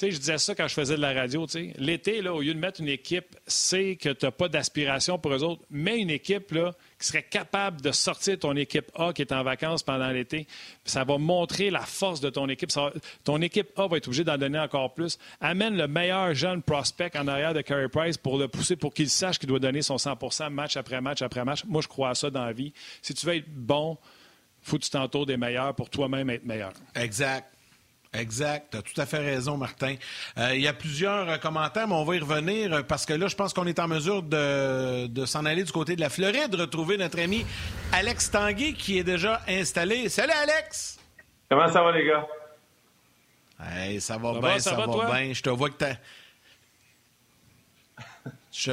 je disais ça quand je faisais de la radio. L'été, au lieu de mettre une équipe, c'est que tu n'as pas d'aspiration pour eux autres. Mets une équipe là, qui serait capable de sortir ton équipe A qui est en vacances pendant l'été. Ça va montrer la force de ton équipe. ton équipe A va être obligée d'en donner encore plus. Amène le meilleur jeune prospect en arrière de Carey Price pour le pousser, pour qu'il sache qu'il doit donner son 100% match après match après match. Moi, je crois à ça dans la vie. Si tu veux être bon, faut que tu t'entoures des meilleurs pour toi-même être meilleur. Exact. Exact, tu as tout à fait raison, Martin. Euh, il y a plusieurs euh, commentaires, mais on va y revenir euh, parce que là, je pense qu'on est en mesure de, s'en aller du côté de la Floride, retrouver notre ami Alex Tanguy qui est déjà installé. Salut, Alex! Comment ça va, les gars? Hey, ça va bien, ça, va, bien. Je te vois que ta... Je...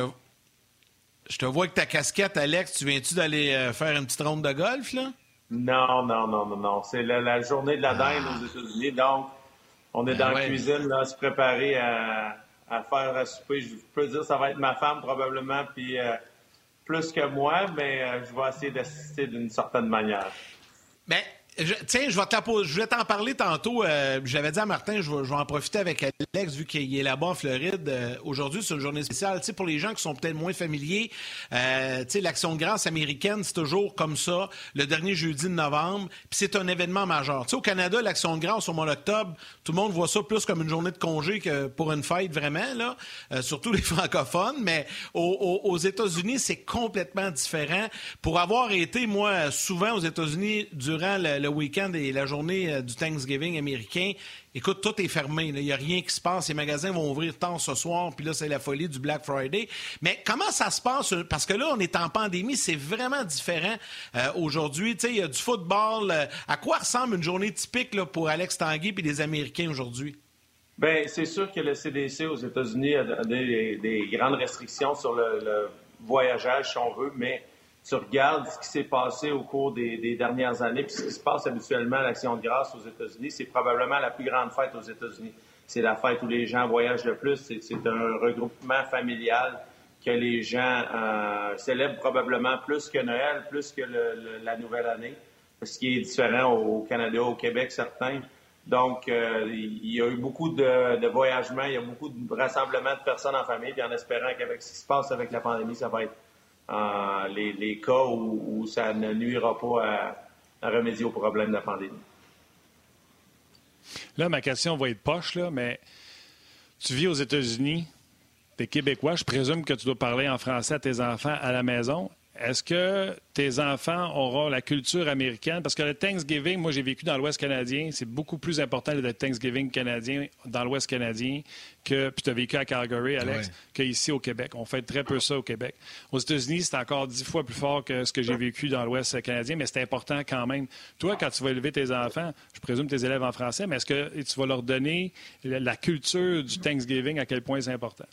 Je te vois que ta casquette, Alex, tu viens-tu d'aller faire une petite ronde de golf, là? Non, non, non, non, non. C'est la, journée de la dinde aux ah. États-Unis. Donc, on est ben dans la cuisine, là, se préparer à, faire à souper. Je peux dire ça va être ma femme probablement, puis euh, plus que moi, mais euh, je vais essayer d'assister d'une certaine manière. Tiens, je vais vais t'en parler tantôt. Euh, j'avais dit à Martin, je vais, en profiter avec Alex, vu qu'il est là-bas en Floride. Euh, aujourd'hui, c'est une journée spéciale. sais, pour les gens qui sont peut-être moins familiers, euh, l'Action de grâce américaine, c'est toujours comme ça, le dernier jeudi de novembre. Puis c'est un événement majeur. sais, au Canada, l'Action de grâce au mois d'octobre, tout le monde voit ça plus comme une journée de congé que pour une fête, vraiment, là. Surtout les [laughs] francophones. Mais aux, États-Unis, c'est complètement différent. Pour avoir été, moi, souvent aux États-Unis durant le le week-end et la journée euh, du Thanksgiving américain, écoute, tout est fermé. Il n'y a rien qui se passe. Les magasins vont ouvrir tant ce soir, puis là, c'est la folie du Black Friday. Mais comment ça se passe? Parce que là, on est en pandémie, c'est vraiment différent euh, aujourd'hui. Il y a du football. Euh, à quoi ressemble une journée typique pour Alex Tanguy et les Américains aujourd'hui? Bien, c'est sûr que le CDC aux États-Unis a des, grandes restrictions sur le, le voyageage, si on veut, mais tu regardes ce qui s'est passé au cours des, dernières années, puis ce qui se passe habituellement à l'Action de grâce aux États-Unis, c'est probablement la plus grande fête aux États-Unis. C'est la fête où les gens voyagent le plus. C'est un regroupement familial que les gens euh, célèbrent probablement plus que Noël, plus que la nouvelle année, ce qui est différent au Canada, au Québec, certains. Donc, euh, il y a eu beaucoup de, de voyagements, il y a beaucoup de rassemblements de personnes en famille, puis en espérant qu'avec ce qui se passe avec la pandémie, ça va être euh, les, cas où, ça ne nuira pas à, remédier au problème de la pandémie. Là, ma question va être poche, là, mais tu vis aux États-Unis, tu es québécois, je présume que tu dois parler en français à tes enfants à la maison. Est-ce que tes enfants auront la culture américaine? Parce que le Thanksgiving, moi, j'ai vécu dans l'Ouest canadien. C'est beaucoup plus important le Thanksgiving canadien dans l'Ouest canadien que, puis tu as vécu à Calgary, Alex, qu'ici au Québec. On fait très peu ça au Québec. Aux États-Unis, c'est encore dix fois plus fort que ce que j'ai vécu dans l'Ouest canadien, mais c'est important quand même. Toi, quand tu vas élever tes enfants, je présume tes élèves en français, mais est-ce que tu vas leur donner la culture du Thanksgiving, à quel point c'est important?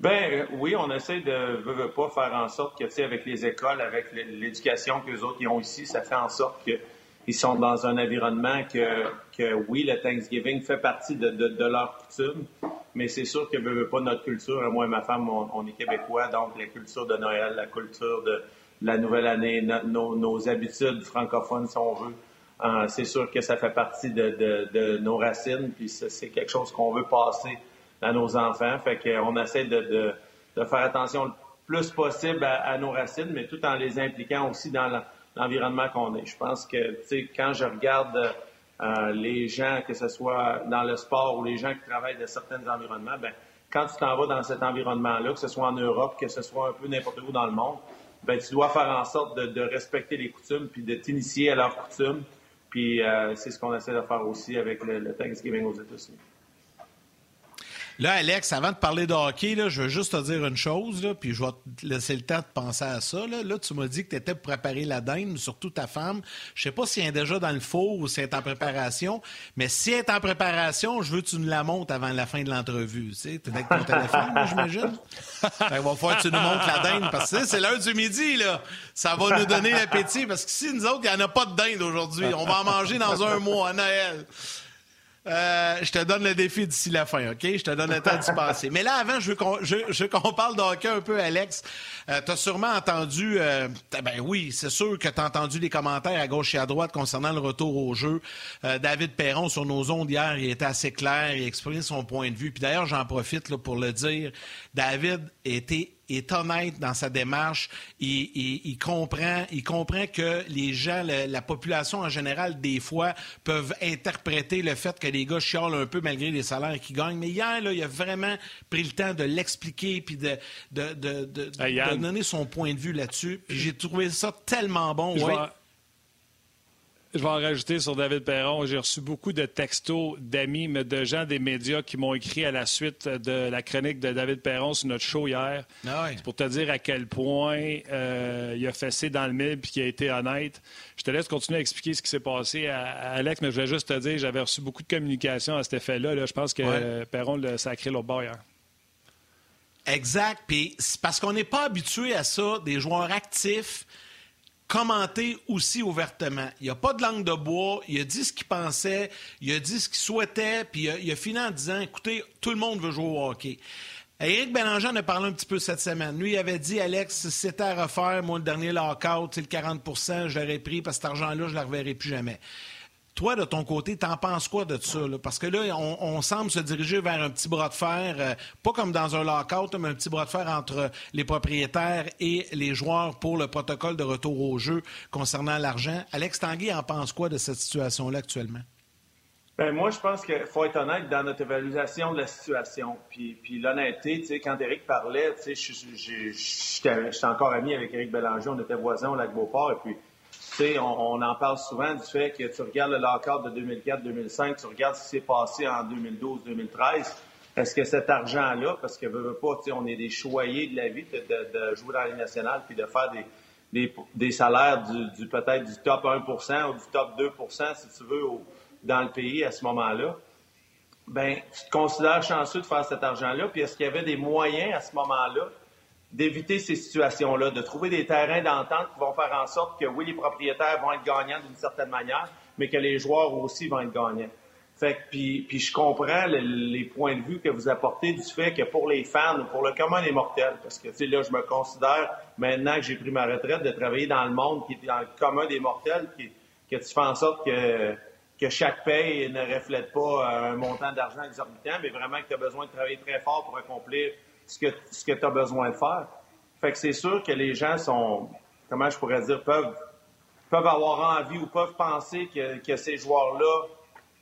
Ben euh, oui, on essaie de veut, pas faire en sorte que, tu sais, avec les écoles, avec l'éducation que les autres ont ici, ça fait en sorte qu'ils sont dans un environnement que, que, oui, le Thanksgiving fait partie de, de, leur coutume, mais c'est sûr que veut, veut pas notre culture. Moi et ma femme, on, est québécois, donc la culture de Noël, la culture de la nouvelle année, nos, nos, habitudes francophones, si on veut. Euh, c'est sûr que ça fait partie de, de nos racines, puis c'est quelque chose qu'on veut passer à nos enfants. Fait qu'on essaie de, faire attention le plus possible à, nos racines, mais tout en les impliquant aussi dans l'environnement qu'on est. Je pense que, tu sais, quand je regarde euh, les gens, que ce soit dans le sport ou les gens qui travaillent dans certains environnements, ben quand tu t'en vas dans cet environnement-là, que ce soit en Europe, que ce soit un peu n'importe où dans le monde, ben tu dois faire en sorte de, respecter les coutumes puis de t'initier à leurs coutumes. Puis euh, c'est ce qu'on essaie de faire aussi avec le, le Thanksgiving aux États-Unis. Là, Alex, avant de parler de hockey, là, je veux juste te dire une chose, là, puis je vais te laisser le temps de penser à ça. Là, là tu m'as dit que tu étais pour préparer la dinde, surtout ta femme. Je sais pas si elle est déjà dans le four ou si elle est en préparation, mais si elle est en préparation, je veux que tu nous la montes avant la fin de l'entrevue. Tu sais, es avec ton téléphone, j'imagine? Il va falloir que tu nous montres la dinde, parce que c'est l'heure du midi, là. Ça va nous donner l'appétit, parce que si nous autres, il n'y en a pas de dinde aujourd'hui. On va en manger dans un mois à Noël. Euh, je te donne le défi d'ici la fin, OK? Je te donne le temps d'y passer. Mais là, avant, je veux qu'on, parle de hockey un peu, Alex. Euh, tu as sûrement entendu, euh, ben oui, c'est sûr que tu as entendu les commentaires à gauche et à droite concernant le retour au jeu. David Perron, sur nos ondes hier, il était assez clair, il exprimé son point de vue. Puis d'ailleurs, j'en profite là, pour le dire. David était est honnête dans sa démarche. Il, comprend, il comprend que les gens, la, population en général, des fois, peuvent interpréter le fait que les gars chialent un peu malgré les salaires qu'ils gagnent. Mais hier, là, il a vraiment pris le temps de l'expliquer puis de, de, donner son point de vue là-dessus. j'ai trouvé ça tellement bon. Je vais en rajouter sur David Perron. J'ai reçu beaucoup de textos d'amis, mais de gens des médias qui m'ont écrit à la suite de la chronique de David Perron sur notre show hier. Ah C'est pour te dire à quel point euh, il a fessé dans le mille et qu'il a été honnête. Je te laisse continuer à expliquer ce qui s'est passé à, Alex, mais je voulais juste te dire j'avais reçu beaucoup de communication à cet effet-là. Je pense que Perron l'a sacré l'autre bord hier. Exact. Puis parce qu'on n'est pas habitué à ça, des joueurs actifs commenter aussi ouvertement. Il n'y a pas de langue de bois, il a dit ce qu'il pensait, il a dit ce qu'il souhaitait, puis il a, fini en disant, écoutez, tout le monde veut jouer au hockey. Éric Bélanger en a parlé un petit peu cette semaine. Lui, il avait dit, Alex, c'était à refaire, moi, le dernier lockout, c'est le 40% je l'aurais pris parce que cet argent-là, je ne le reverrai plus jamais. Toi, de ton côté, t'en penses quoi de ça? Parce que là, on, semble se diriger vers un petit bras de fer, euh, pas comme dans un lockout, mais un petit bras de fer entre les propriétaires et les joueurs pour le protocole de retour au jeu concernant l'argent. Alex Tanguy en pense quoi de cette situation-là actuellement? Ben, moi, je pense qu'il faut être honnête dans notre évaluation de la situation. Puis, l'honnêteté, quand Éric parlait, tu sais, j'étais encore ami avec Éric Bélanger, on était voisins au Lac-Beauport, et puis, on, en parle souvent du fait que tu regardes le lockout de 2004-2005, tu regardes ce qui s'est passé en 2012-2013. Est-ce que cet argent-là, parce que pas, on est des choyés de la vie de, jouer dans la nationale puis de faire des, salaires du, peut-être du top 1% ou du top 2% si tu veux, dans le pays à ce moment-là, ben, tu te considères chanceux de faire cet argent-là. Puis est-ce qu'il y avait des moyens à ce moment-là d'éviter ces situations-là, de trouver des terrains d'entente qui vont faire en sorte que, oui, les propriétaires vont être gagnants d'une certaine manière, mais que les joueurs aussi vont être gagnants. Fait que, puis, puis je comprends les points de vue que vous apportez du fait que pour les fans ou pour le commun des mortels, parce que, tu sais, là, je me considère, maintenant que j'ai pris ma retraite, de travailler dans le monde qui est dans le commun des mortels, que tu fais en sorte que que chaque paye ne reflète pas un montant d'argent exorbitant, mais vraiment que tu as besoin de travailler très fort pour accomplir ce que, ce que tu as besoin de faire. Fait que c'est sûr que les gens sont, comment je pourrais dire, peuvent, peuvent avoir envie ou peuvent penser que, que ces joueurs-là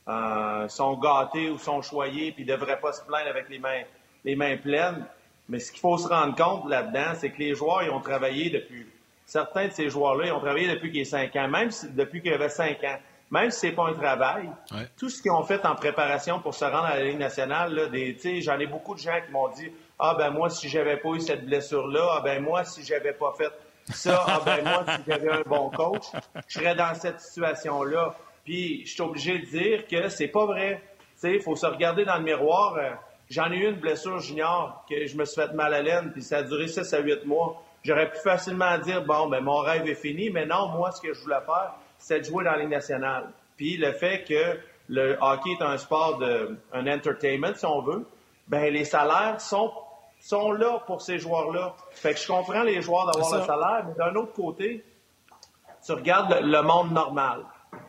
euh, sont gâtés ou sont choyés puis ne devraient pas se plaindre avec les mains, les mains pleines. Mais ce qu'il faut se rendre compte là-dedans, c'est que les joueurs, ils ont travaillé depuis, certains de ces joueurs-là, ils ont travaillé depuis qu'ils ont 5 ans, même depuis qu'ils avaient 5 ans même si c'est pas un travail, tout ce qu'ils ont fait en préparation pour se rendre à la Ligue nationale, j'en ai beaucoup de gens qui m'ont dit Ah ben moi, si j'avais pas eu cette blessure-là, ah ben moi, si j'avais pas fait ça, ah ben moi, si j'avais un bon coach, je serais dans cette situation-là. Puis je suis obligé de dire que c'est pas vrai. Il faut se regarder dans le miroir. Euh, j'en ai eu une blessure junior que je me suis fait mal à laine, puis ça a duré 6 à 8 mois. J'aurais pu facilement dire, bon, ben mon rêve est fini, mais non, moi, ce que je voulais faire, c'est de jouer dans la Ligue nationale. Puis le fait que le hockey est un sport de un entertainment, si on veut, ben les salaires sont sont là pour ces joueurs-là. Fait que je comprends les joueurs d'avoir le salaire, mais d'un autre côté, tu regardes le, monde normal.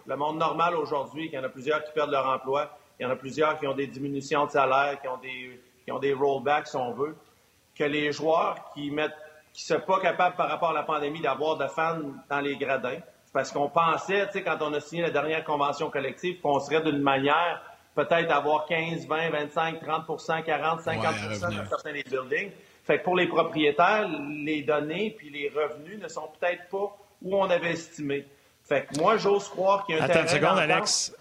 Le monde normal aujourd'hui, il y en a plusieurs qui perdent leur emploi, il y en a plusieurs qui ont des diminutions de salaire, qui ont des, qui ont des rollbacks, si on veut, que les joueurs qui mettent qui ne sont pas capables par rapport à la pandémie d'avoir de fans dans les gradins, parce qu'on pensait, tu sais, quand on a signé la dernière convention collective, qu'on serait d'une manière peut-être avoir 15, 20, 25, 30 40, 50 dans certains des buildings. Fait que pour les propriétaires, les données puis les revenus ne sont peut-être pas où on avait estimé. Fait que moi, j'ose croire qu'il y a un Attends une seconde, Alex.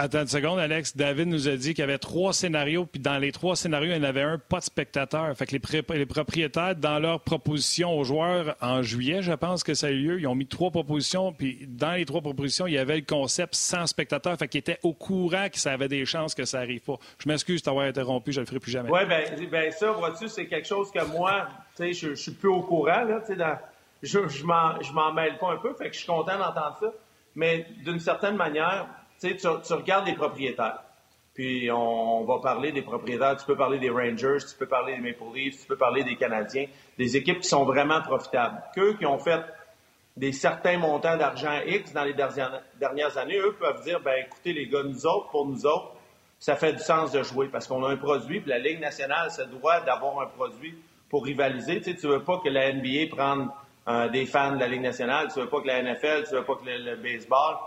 Attends une seconde, Alex. David nous a dit qu'il y avait trois scénarios, puis dans les trois scénarios, il y en avait un pas de spectateur. Fait que les, propriétaires, dans leur proposition aux joueurs en juillet, je pense que ça a eu lieu, ils ont mis trois propositions, puis dans les trois propositions, il y avait le concept sans spectateur. Fait qu'ils étaient au courant que ça avait des chances que ça arrive pas. Je m'excuse de t'avoir interrompu, je le ferai plus jamais. Oui, bien ben ça, vois-tu, c'est quelque chose que moi, tu sais, je, suis plus au courant, là, tu sais, je, je m'en mêle pas un peu, fait que je suis content d'entendre ça. Mais d'une certaine manière, tu, tu regardes les propriétaires. Puis on va parler des propriétaires, tu peux parler des Rangers, tu peux parler des Maple Leafs, tu peux parler des Canadiens, des équipes qui sont vraiment profitables. Qu'eux qui ont fait des certains montants d'argent X dans les dernières années, eux peuvent dire, ben écoutez les gars, nous autres, pour nous autres, ça fait du sens de jouer parce qu'on a un produit, puis la Ligue nationale se doit d'avoir un produit pour rivaliser. Tu sais, tu veux pas que la NBA prenne euh, des fans de la Ligue nationale, tu veux pas que la NFL, tu veux pas que le baseball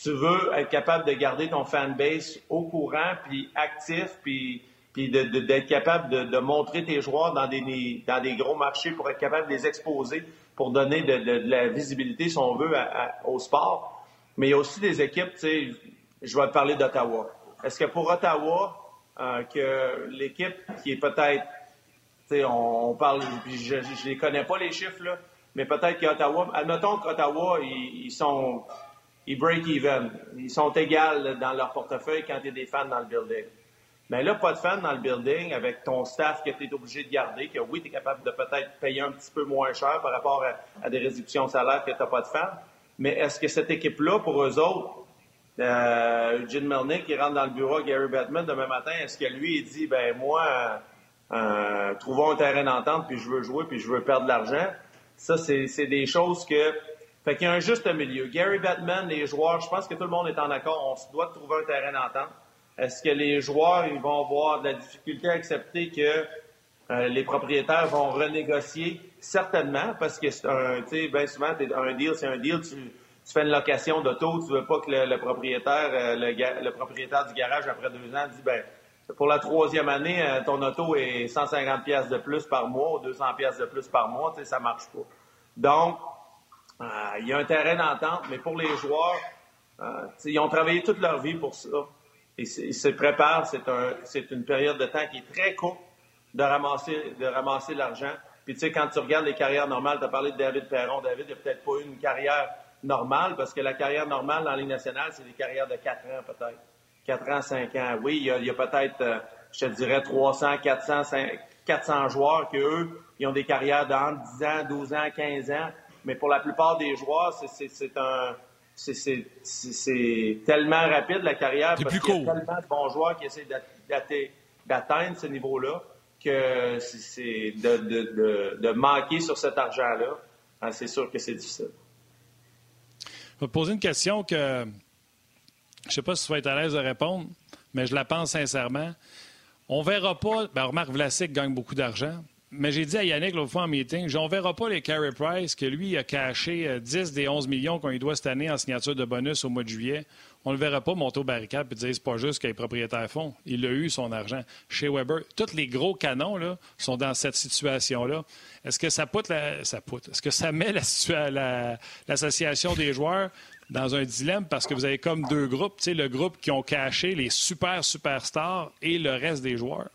tu veux être capable de garder ton fanbase au courant, puis actif, puis, puis d'être capable de, montrer tes joueurs dans des, dans des gros marchés pour être capable de les exposer, pour donner de, la visibilité, si on veut, au sport. Mais il y a aussi des équipes, tu sais, je vais te parler d'Ottawa. Est-ce que pour Ottawa, euh, que l'équipe qui est peut-être, tu sais, on, parle, je ne les connais pas les chiffres, là, mais peut-être qu'Ottawa, admettons qu'Ottawa, ils sont ils break even. Ils sont égaux dans leur portefeuille quand il y des fans dans le building. Mais là, pas de fans dans le building avec ton staff que tu es obligé de garder, que oui, tu es capable de peut-être payer un petit peu moins cher par rapport à, des réductions de salaire que tu n'as pas de fans. Mais est-ce que cette équipe-là, pour eux autres, euh, Eugene Melnick qui rentre dans le bureau Gary Bettman demain matin, est-ce que lui, il dit, ben moi, euh, trouvons un terrain d'entente, puis je veux jouer, puis je veux perdre de l'argent? Ça, c'est des choses que... Fait qu'il y a un juste milieu. Gary Batman, les joueurs, je pense que tout le monde est en accord. On doit trouver un terrain d'entente. Est-ce que les joueurs ils vont avoir de la difficulté à accepter que euh, les propriétaires vont renégocier? Certainement, parce que c'est un, tu sais, bien souvent, un deal, c'est un deal, tu, fais une location d'auto, tu veux pas que le, propriétaire, euh, le, propriétaire du garage, après deux ans, dit, ben, pour la troisième année, euh, ton auto est 150 pièces de plus par mois ou 200 pièces de plus par mois, tu ça marche pas. Donc, il y a un terrain d'entente, mais pour les joueurs, ils ont travaillé toute leur vie pour ça. Ils, se préparent. C'est une période de temps qui est très courte de ramasser, de ramasser l'argent. Puis tu sais, quand tu regardes les carrières normales, tu as parlé de David Perron. David n'a peut-être pas eu une carrière normale parce que la carrière normale dans la nationale, c'est des carrières de 4 ans peut-être. 4 ans, 5 ans. Oui, il y a, peut-être, euh, je te dirais, 300, 400, 400 joueurs qui, eux, ils ont des carrières de 10 ans, 12 ans, 15 ans. Mais pour la plupart des joueurs, c'est un c'est tellement rapide la carrière parce qu'il y a tellement de bons joueurs qui essaient d'atteindre ce niveau-là que c'est de, manquer sur cet argent-là. Hein, c'est sûr que c'est difficile. Je vais te poser une question que je ne sais pas si tu vas être à l'aise de répondre, mais je la pense sincèrement. On ne verra pas. Ben, remarque, Vlasic gagne beaucoup d'argent. Mais j'ai dit à Yannick l'autre fois en meeting, ne verra pas les Carey Price, que lui a caché 10 euh, des 11 millions qu'on lui doit cette année en signature de bonus au mois de juillet. On ne le verra pas monter au barricade et dire c'est pas juste que les propriétaires font. Il a eu son argent. Chez Weber, tous les gros canons là, sont dans cette situation-là. Est-ce que ça poutre la... ça Est-ce que ça met l'association des joueurs dans un dilemme parce que vous avez comme deux groupes, le groupe qui ont caché les super superstars et le reste des joueurs?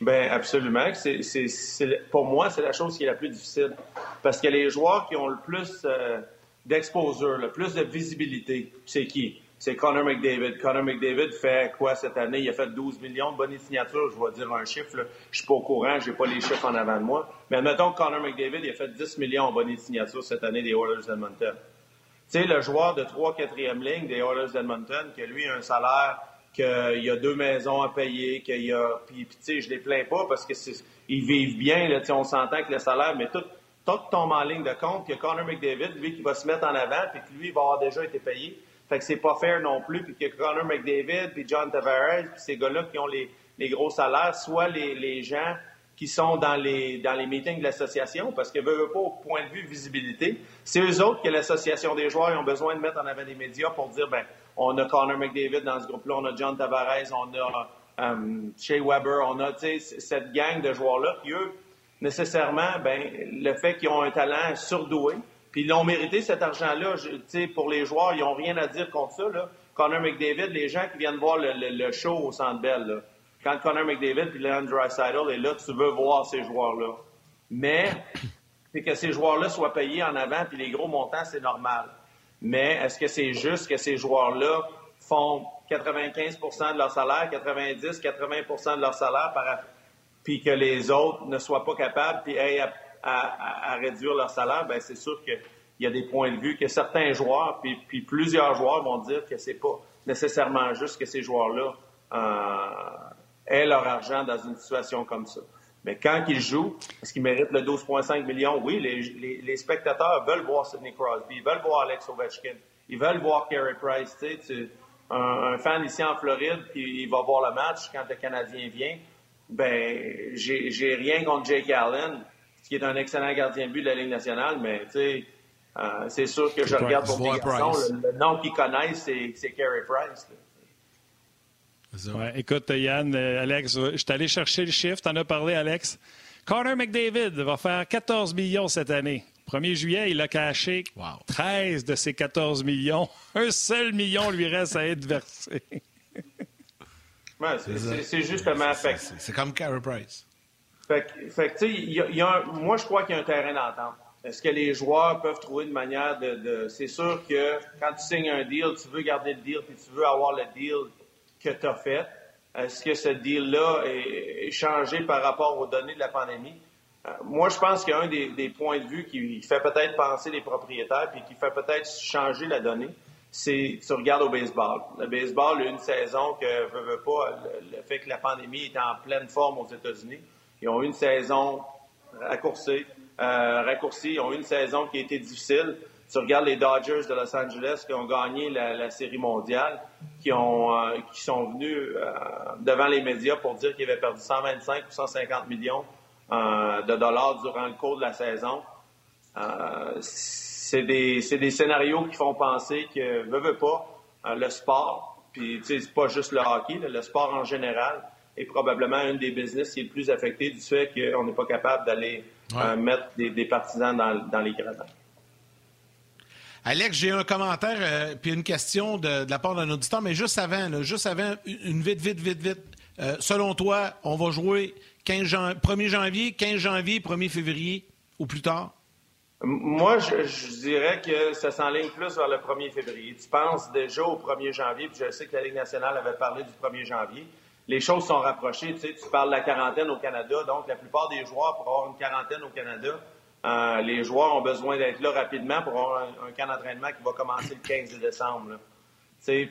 Ben absolument. C'est, pour moi, c'est la chose qui est la plus difficile. Parce que les joueurs qui ont le plus euh, d'exposure, le plus de visibilité, c'est qui? C'est Connor McDavid. Connor McDavid fait quoi cette année? Il a fait 12 millions de bonnes signatures. Je vais dire un chiffre. Là. Je suis pas au courant, j'ai pas les chiffres en avant de moi. Mais admettons que Connor McDavid il a fait 10 millions en bonnes signatures cette année des Oilers d'Edmonton. Tu sais, le joueur de 3-4e ligne des Oilers d'Edmonton, qui lui a un salaire qu'il y a deux maisons à payer, qu'il y a. Puis, tu sais, je les plains pas parce que ils vivent bien, là, on s'entend que le salaire, mais tout, tout tombe en ligne de compte que Connor McDavid, lui, qui va se mettre en avant, puis que lui, va avoir déjà été payé. Fait que c'est pas fair non plus, puis que Connor McDavid, puis John Tavares, puis ces gars-là qui ont les, gros salaires, soit les, gens qui sont dans les, dans les meetings de l'association, parce que veut, pas au point de vue visibilité. C'est eux autres que l'association des joueurs ont besoin de mettre en avant des médias pour dire, ben, on a Connor McDavid dans ce groupe-là, on a John Tavares, on a um, Shea Weber, on a cette gang de joueurs-là qui, eux, nécessairement, ben, le fait qu'ils ont un talent surdoué, puis ils l'ont mérité cet argent-là. Pour les joueurs, ils n'ont rien à dire contre ça. Là. Connor McDavid, les gens qui viennent voir le, show au Centre Bell, quand Connor McDavid et Leon Draisaitl est là, tu veux voir ces joueurs-là. Mais c'est que ces joueurs-là soient payés en avant, puis les gros montants, c'est normal. Mais est-ce que c'est juste que ces joueurs-là font 95% de leur salaire, 90, 80% de leur salaire, puis que les autres ne soient pas capables puis à, réduire leur salaire? Bien, c'est sûr qu'il y a des points de vue que certains joueurs, puis, puis plusieurs joueurs vont dire que c'est pas nécessairement juste que ces joueurs-là euh, aient leur argent dans une situation comme ça. Mais quand ils jouent, est-ce qu'ils méritent le 12,5 millions? Oui, les, spectateurs veulent voir Sidney Crosby, ils veulent voir Alex Ovechkin, ils veulent voir Carey Price. Tu un, fan ici en Floride, puis il va voir le match quand le Canadien vient. Ben, j'ai rien contre Jake Allen, qui est un excellent gardien de but de la Ligue nationale, mais tu sais, euh, c'est sûr que je regarde pour mes garçons, le, nom qu'ils connaissent, c'est Carey Price. Ouais, écoute, Yann, euh, Alex, je suis allé chercher le chiffre. en as parlé, Alex. Connor McDavid va faire 14 millions cette année. 1er juillet, il a caché 13 de ses 14 millions. [laughs] Un seul million lui reste à être versé. [laughs] ouais, c'est justement... C'est comme Carey Price. Fait, fait tu sais, moi, je crois qu'il y a un terrain d'entente. Est-ce que les joueurs peuvent trouver une manière de... de c'est sûr que quand tu signes un deal, tu veux garder le deal, puis tu veux avoir le deal que tu as fait. Est-ce que ce deal-là est, changé par rapport aux données de la pandémie? Euh, moi, je pense qu'un des, des, points de vue qui fait peut-être penser les propriétaires puis qui fait peut-être changer la donnée, c'est tu regardes au baseball. Le baseball a une saison que veut, veut pas, le, fait que la pandémie est en pleine forme aux États-Unis, Ils ont une saison raccourcie, euh, raccourcie. Ils ont une saison qui a été difficile. Tu regardes les Dodgers de Los Angeles qui ont gagné la, Série mondiale, qui, ont, euh, qui sont venus euh, devant les médias pour dire qu'ils avaient perdu 125 ou 150 millions euh, de dollars durant le cours de la saison. c'est des, des, scénarios qui font penser que, veut, veut pas, le sport, puis c'est pas juste le hockey, le sport en général, est probablement un des business qui est le plus affecté du fait qu'on n'est pas capable d'aller mettre des, partisans dans, dans les gradins. Alex, j'ai un commentaire euh, puis une question de, la part d'un auditeur, mais juste avant, juste avant, une vite, vite, vite, vite. Euh, selon toi, on va jouer 15 1er janvier, 15 janvier, 1er février ou plus tard? Moi, je, dirais que ça s'enligne plus vers le 1er février. Tu penses déjà au 1er janvier, puis je sais que la Ligue nationale avait parlé du 1er janvier. Les choses sont rapprochées. Tu, sais, tu parles de la quarantaine au Canada, donc la plupart des joueurs, pour avoir une quarantaine au Canada, euh, les joueurs ont besoin d'être là rapidement pour avoir un, camp d'entraînement qui va commencer le 15 décembre.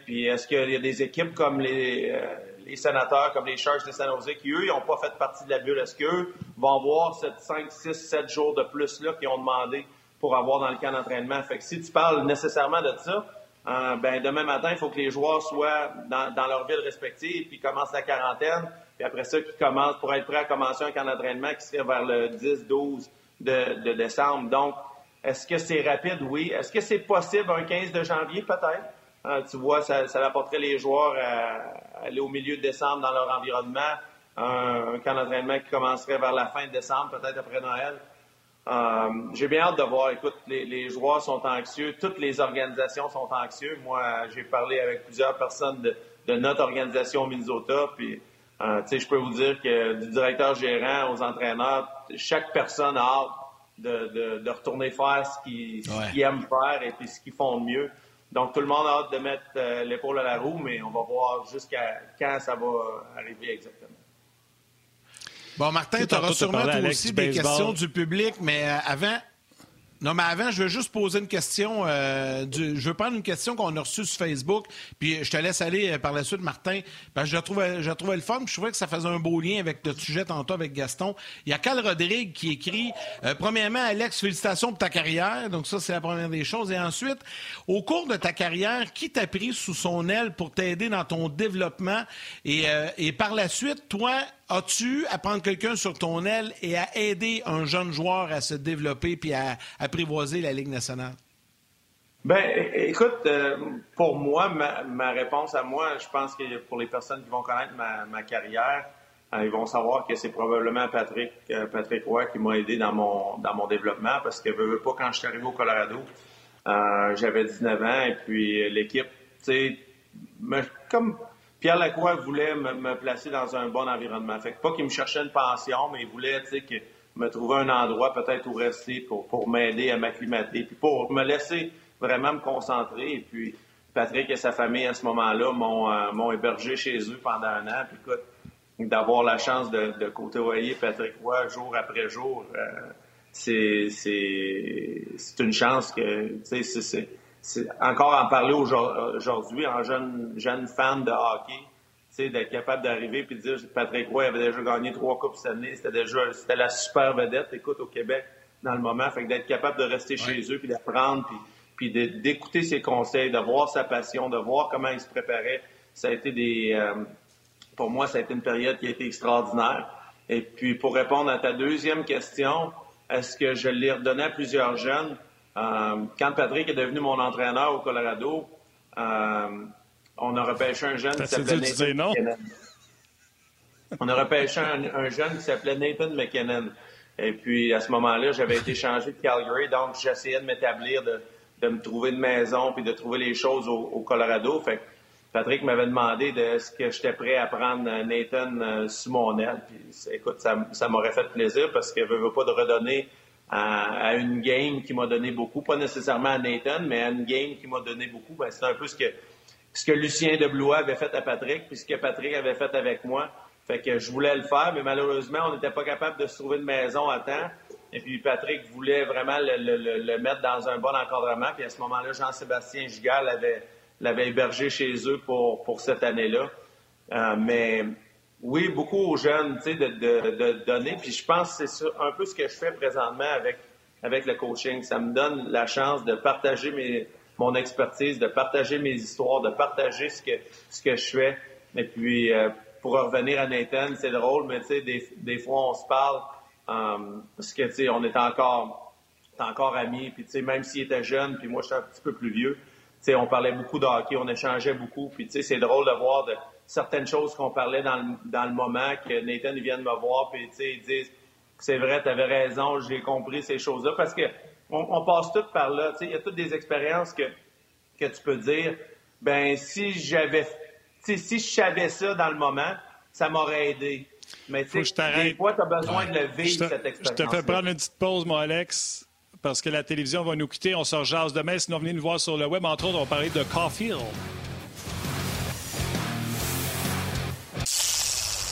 Puis est-ce qu'il y a des équipes comme les, euh, les sénateurs, comme les Sharks de San Jose, qui, eux, n'ont pas fait partie de la bulle? Est-ce qu'eux vont avoir 5, 6, 7 jours de plus là qu'ils ont demandé pour avoir dans le camp d'entraînement? Fait que si tu parles nécessairement de ça, euh, ben demain matin, il faut que les joueurs soient dans, dans leur ville respective, puis commencent la quarantaine, puis après ça, qu'ils commencent pour être prêts à commencer un camp d'entraînement qui serait vers le 10, 12, de, décembre. Donc, est-ce que c'est rapide? Oui. Est-ce que c'est possible un 15 de janvier? Peut-être? Euh, tu vois, ça, ça les joueurs à, aller au milieu de décembre dans leur environnement. Un, camp d'entraînement qui commencerait vers la fin de décembre, peut-être après Noël. Euh, j'ai bien hâte de voir. Écoute, les, joueurs sont anxieux, toutes les organisations sont anxieuses. Moi, j'ai parlé avec plusieurs personnes de, notre organisation au Minnesota, puis euh, je peux vous dire que du directeur gérant aux entraîneurs, chaque personne a hâte de, de, retourner faire ce qu'ils aiment faire et puis ce qu'ils font de mieux. Donc, tout le monde a hâte de mettre euh, l'épaule à la roue, mais on va voir jusqu'à quand ça va arriver exactement. Bon, Martin, tu auras sûrement aussi des questions du public, mais euh, avant, non, mais avant, je veux juste poser une question. Euh, je veux prendre une question qu'on a reçue sur Facebook, puis je te laisse aller euh, par la suite, Martin. Parce je trouvais, je trouvais le fun, je trouvais que ça faisait un beau lien avec notre sujet tantôt avec Gaston. Il y a Cal Rodrigue qui écrit euh, Premièrement, Alex, félicitations pour ta carrière. Donc, ça, c'est la première des choses. Et ensuite, au cours de ta carrière, qui t'a pris sous son aile pour t'aider dans ton développement? Et, et par la suite, toi, As-tu à prendre quelqu'un sur ton aile et à aider un jeune joueur à se développer puis à apprivoiser la Ligue nationale? Ben, écoute, euh, pour moi, ma, réponse à moi, je pense que pour les personnes qui vont connaître ma, carrière, euh, ils vont savoir que c'est probablement Patrick, euh, Patrick Roy qui m'a aidé dans mon, dans mon développement parce que, pas, quand je suis arrivé au Colorado, j'avais 19 ans et puis l'équipe, tu sais, comme Pierre Lacroix voulait me, placer dans un bon environnement. Fait que pas qu'il me cherchait une pension, mais il voulait, tu sais, me trouver un endroit peut-être où rester pour, pour m'aider à m'acclimater, puis pour me laisser vraiment me concentrer. Et puis, Patrick et sa famille, à ce moment-là, m'ont, euh, hébergé chez eux pendant un an. Puis, écoute, d'avoir la chance de, de côtoyer Patrick Roy jour après jour, euh, c'est, c'est, c'est une chance que, tu sais, c'est, encore en parler aujourd'hui, en jeune, jeune fan de hockey, d'être capable d'arriver et de dire Patrick Roy avait déjà gagné trois coupes cette année, c'était déjà c'était la super vedette, écoute, au Québec dans le moment. Fait que d'être capable de rester chez eux, puis d'apprendre, puis, puis d'écouter ses conseils, de voir sa passion, de voir comment il se préparait. Ça a été des euh, pour moi, ça a été une période qui a été extraordinaire. Et puis pour répondre à ta deuxième question, est-ce que je l'ai redonné à plusieurs jeunes? Euh, quand Patrick est devenu mon entraîneur au Colorado, euh, on a repêché un jeune qui s'appelait Nathan McKinnon. On a repêché un, jeune qui s'appelait Nathan McKinnon. Et puis, à ce moment-là, j'avais été changé de Calgary, donc j'essayais de m'établir, de, me trouver une maison, puis de trouver les choses au, Colorado. Fait Patrick m'avait demandé de ce que j'étais prêt à prendre Nathan euh, sous mon aile. Puis, écoute, ça, m'aurait fait plaisir parce que je veux pas de redonner à, une game qui m'a donné beaucoup, pas nécessairement à Nathan, mais à une game qui m'a donné beaucoup. Ben, c'est un peu ce que, ce que Lucien de Blois avait fait à Patrick, puis ce que Patrick avait fait avec moi. Fait que je voulais le faire, mais malheureusement, on n'était pas capable de se trouver une maison à temps. Et puis Patrick voulait vraiment le, mettre dans un bon encadrement. Puis à ce moment-là, Jean-Sébastien Gigal l'avait, l'avait hébergé chez eux pour, pour cette année-là. Euh, mais oui, beaucoup aux jeunes, tu sais, de, de, donner. Puis je pense que c'est un peu ce que je fais présentement avec, avec le coaching. Ça me donne la chance de partager mes, mon expertise, de partager mes histoires, de partager ce que, ce que je fais. Et puis, euh, pour revenir à Nathan, c'est drôle, mais tu sais, des, des, fois, on se parle euh, parce que, tu sais, on est encore, encore amis. Puis, tu sais, même s'il était jeune, puis moi, je suis un petit peu plus vieux, tu sais, on parlait beaucoup de hockey, on échangeait beaucoup. Puis, tu sais, c'est drôle de voir de certaines choses qu'on parlait dans le, dans le moment, que Nathan de me voir, puis ils disent c'est vrai, tu avais raison, j'ai compris ces choses-là, parce que on, passe tout par là. Il y a toutes des expériences que, que tu peux dire, ben si j'avais, si je savais ça dans le moment, ça m'aurait aidé. Mais tu sais, des fois, tu as besoin de le vivre, cette expérience. Je te fais prendre une petite pause, mon Alex, parce que la télévision va nous quitter. On se jase demain. Sinon, venez nous voir sur le web. Entre autres, on va parler de Caulfield.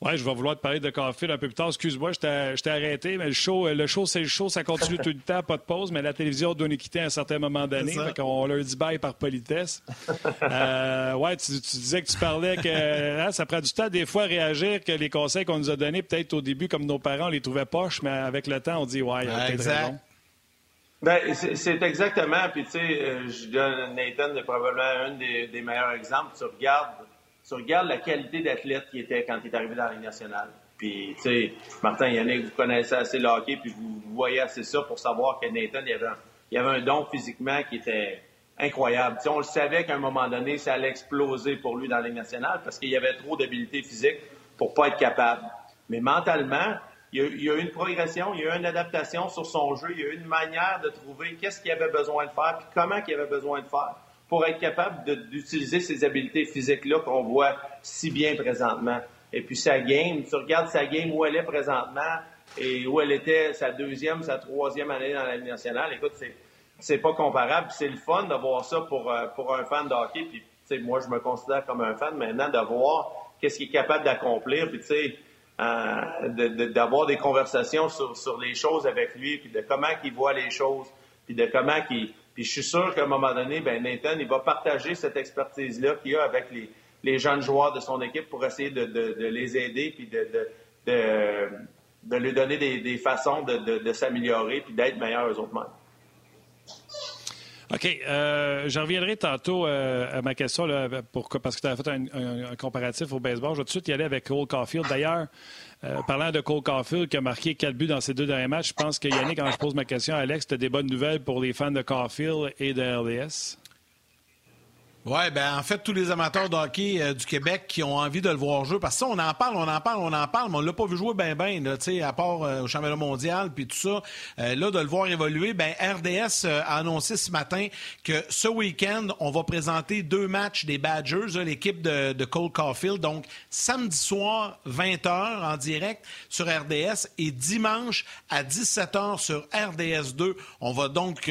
Oui, je vais vouloir te parler de Caulfield un peu plus tard. Excuse-moi, je t'ai arrêté, mais le show, le show c'est le show, ça continue tout le temps, pas de pause, mais la télévision doit nous quitter à un certain moment donné. On leur dit bye par politesse. euh, ouais, tu, disais que tu parlais que hein, ça prend du temps des fois à réagir, que les conseils qu'on nous a donnés, peut-être au début, comme nos parents, on les trouvait poches, mais avec le temps, on dit ouais, il y a peut-être raison. Ben, c'est exactement. Puis, tu sais, euh, je donne Nathan est probablement un des, des meilleurs exemples. Tu regardes tu regardes la qualité d'athlète qui était quand il est arrivé dans la Ligue nationale. Puis, tu sais, Martin Yannick, vous connaissez assez le hockey, puis vous, voyez assez ça pour savoir que Nathan, il avait, un, avait un don physiquement qui était incroyable. on le savait qu'à un moment donné, ça allait exploser pour lui dans la Ligue nationale parce qu'il y avait trop d'habileté physique pour pas être capable. Mais mentalement, il y, a, il y, a, eu une progression, il y a eu une adaptation sur son jeu, il y a eu une manière de trouver qu'est-ce qu'il avait besoin de faire, puis comment qu'il avait besoin de faire pour être capable d'utiliser ces habiletés physiques-là qu'on voit si bien présentement. Et puis sa game, tu regardes sa game où elle est présentement et où elle était sa deuxième, sa troisième année dans la Ligue nationale. Écoute, c'est pas comparable. C'est le fun de voir ça pour, euh, pour un fan de hockey. Puis, moi, je me considère comme un fan maintenant de voir qu'est-ce qu'il est capable d'accomplir. Puis, tu sais, euh, d'avoir des conversations sur, sur les choses avec lui, puis de comment il voit les choses, puis de comment il puis je suis sûr qu'à un moment donné, ben Nathan, il va partager cette expertise-là qu'il a avec les, jeunes joueurs de son équipe pour essayer de, de, de les aider puis de, de, lui donner des, des façons de, s'améliorer puis d'être meilleurs eux autres mêmes. OK. Euh, je reviendrai tantôt euh, à ma question là, parce que tu as fait un, comparatif au baseball. Je vais tout de suite y aller avec Cole Caulfield. D'ailleurs, euh, parlant de Cole Caulfield qui a marqué quatre buts dans ses deux derniers matchs, je pense que Yannick, quand je pose ma question à Alex, tu as des bonnes nouvelles pour les fans de Caulfield et de RDS. Oui, ben en fait, tous les amateurs de hockey euh, du Québec qui ont envie de le voir jouer, parce que ça, on en parle, on en parle, on en parle, mais on l'a pas vu jouer ben ben, à part euh, au championnat mondial, puis tout ça. Euh, là, de le voir évoluer, ben RDS a annoncé ce matin que ce week-end, on va présenter deux matchs des Badgers, l'équipe de, de, Cole Caulfield. Donc, samedi soir, 20h en direct sur RDS et dimanche à 17h sur RDS 2. On va donc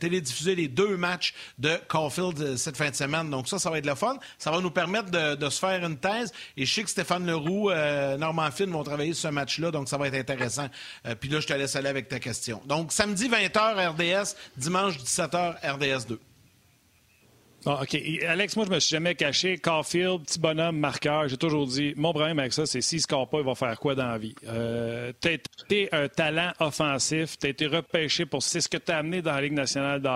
télédiffuser les deux matchs de Caulfield cette fin de semaine. Donc ça, ça va être le fun. Ça va nous permettre de, se faire une thèse. Et je sais que Stéphane Leroux, euh, Normand Finn vont travailler sur ce match-là, donc ça va être intéressant. Euh, puis là, je te laisse aller avec ta question. Donc samedi 20h RDS, dimanche 17h RDS 2. OK. Alex, moi, je me suis jamais caché. Caulfield, petit bonhomme, marqueur. J'ai toujours dit, mon problème avec ça, c'est s'il ne score pas, il va faire quoi dans la vie? Euh, tu été un talent offensif. Tu as été repêché pour... C'est ce que tu as amené dans la Ligue nationale de.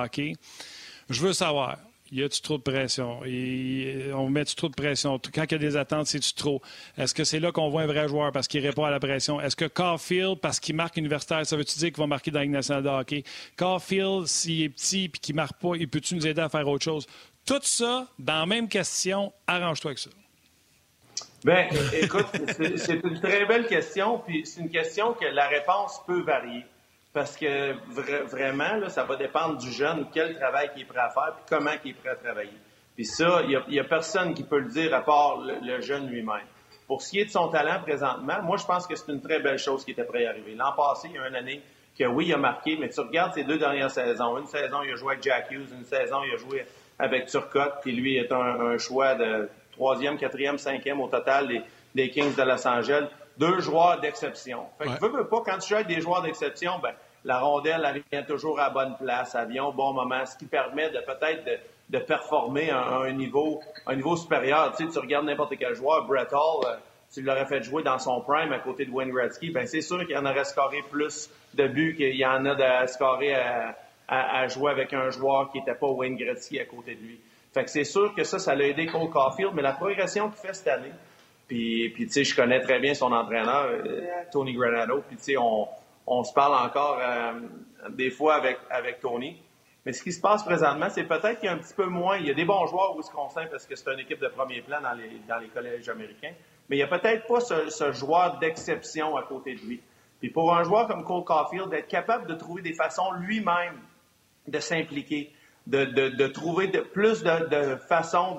Je veux savoir, y a-tu trop de pression? Et on met-tu trop de pression? Quand il y a des attentes, c'est-tu trop? Est-ce que c'est là qu'on voit un vrai joueur parce qu'il répond à la pression? Est-ce que Caulfield, parce qu'il marque universitaire, ça veut-tu dire qu'il va marquer dans la nationale de hockey? Caulfield, s'il est petit et qu'il ne marque pas, il peut-tu nous aider à faire autre chose? Tout ça, dans la même question, arrange-toi avec ça. Bien, écoute, c'est une très belle question, puis c'est une question que la réponse peut varier. Parce que vraiment, là, ça va dépendre du jeune, quel travail il est prêt à faire, puis comment il est prêt à travailler. Puis ça, il n'y a, personne qui peut le dire à part le, jeune lui-même. Pour ce qui est de son talent présentement, moi, je pense que c'est une très belle chose qui était prêt à arriver. L'an passé, il y a une année que oui, il a marqué, mais tu regardes ses deux dernières saisons. Une saison, il a joué avec Jack Hughes. Une saison, il a joué avec Turcotte, qui lui est un, choix de troisième, quatrième, cinquième au total des, Kings de Los Angeles. Deux joueurs d'exception. Fait que veux, veux pas, quand tu avec des joueurs d'exception, ben, la rondelle, elle vient toujours à la bonne place, elle vient au bon moment, ce qui permet de peut-être de, performer à, un, niveau, un niveau supérieur. Tu sais, tu regardes n'importe quel joueur, Brett Hall, euh, tu l'aurais fait jouer dans son prime à côté de Wayne Gretzky, ben c'est sûr qu'il en aurait scoré plus de buts qu'il y en a de scorer à, à, jouer avec un joueur qui n'était pas Wayne Gretzky à côté de lui. Fait que c'est sûr que ça, ça l'a aidé Cole Caulfield, mais la progression qu'il fait cette année, puis, puis tu sais, je connais très bien son entraîneur, euh, Tony Granado, puis tu sais, on, on se parle encore euh, des fois avec, avec Tony. Mais ce qui se passe présentement, c'est peut-être qu'il y a un petit peu moins. Il y a des bons joueurs au Wisconsin parce que c'est une équipe de premier plan dans les, dans les collèges américains. Mais il n'y a peut-être pas ce, joueur d'exception à côté de lui. Puis pour un joueur comme Cole Caulfield, d'être capable de trouver des façons lui-même de s'impliquer, de, de, de, trouver de, plus de, de façons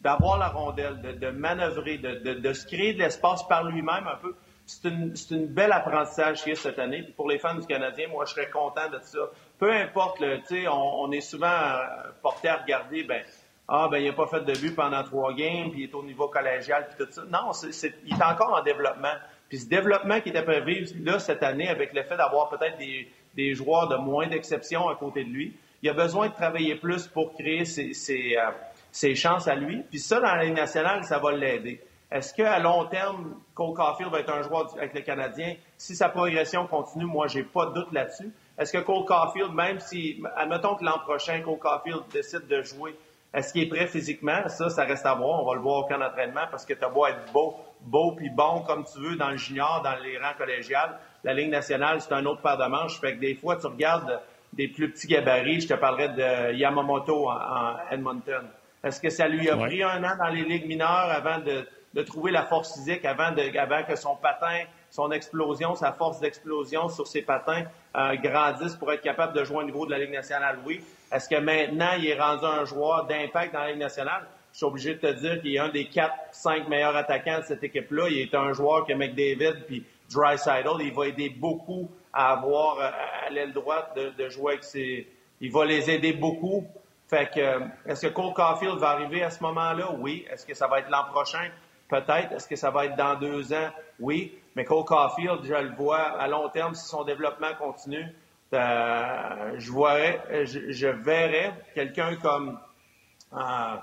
d'avoir la rondelle, de, de manœuvrer, de, de, se créer de l'espace par lui-même un peu c'est une, une belle apprentissage qui cette année. pour les fans du Canadien, moi, je serais content de ça. Peu importe, tu sais, on, on, est souvent euh, porté à regarder, ben, ah, ben, il n'a pas fait de but pendant trois games, puis il est au niveau collégial, puis tout ça. Non, c'est, il est encore en développement. Puis ce développement qui était prévu là cette année, avec le fait d'avoir peut-être des, des joueurs de moins d'exception à côté de lui, il a besoin de travailler plus pour créer ses, ses, euh, ses chances à lui. Puis ça, dans la Ligue nationale, ça va l'aider. Est-ce qu'à long terme, Cole Caulfield va être un joueur avec le Canadien? Si sa progression continue, moi, j'ai pas de doute là-dessus. Est-ce que Cole Caulfield, même si, admettons que l'an prochain, Cole Caulfield décide de jouer, est-ce qu'il est prêt physiquement? Ça, ça reste à voir. On va le voir au camp d'entraînement parce que tu as beau être beau, beau puis bon comme tu veux dans le junior, dans les rangs collégiales. La Ligue nationale, c'est un autre paire de manches. Fait que des fois, tu regardes des plus petits gabarits. Je te parlerai de Yamamoto en, Edmonton. Est-ce que ça lui a pris un an dans les ligues mineures avant de, de trouver la force physique avant, de, avant que son patin, son explosion, sa force d'explosion sur ses patins euh, grandisse pour être capable de jouer au niveau de la Ligue nationale? Oui. Est-ce que maintenant, il est rendu un joueur d'impact dans la Ligue nationale? Je suis obligé de te dire qu'il est un des quatre, cinq meilleurs attaquants de cette équipe-là. Il est un joueur que McDavid puis Dreisaitl, il va aider beaucoup à avoir euh, à l'aile droite de, de jouer avec ses... Il va les aider beaucoup. Fait que, euh, est-ce que Cole Caulfield va arriver à ce moment-là? Oui. Est-ce que ça va être l'an prochain? Peut-être. Est-ce que ça va être dans deux ans? Oui. Mais Cole Caulfield, je le vois à long terme, si son développement continue, euh, je, verrais, je, verrais quelqu'un comme euh,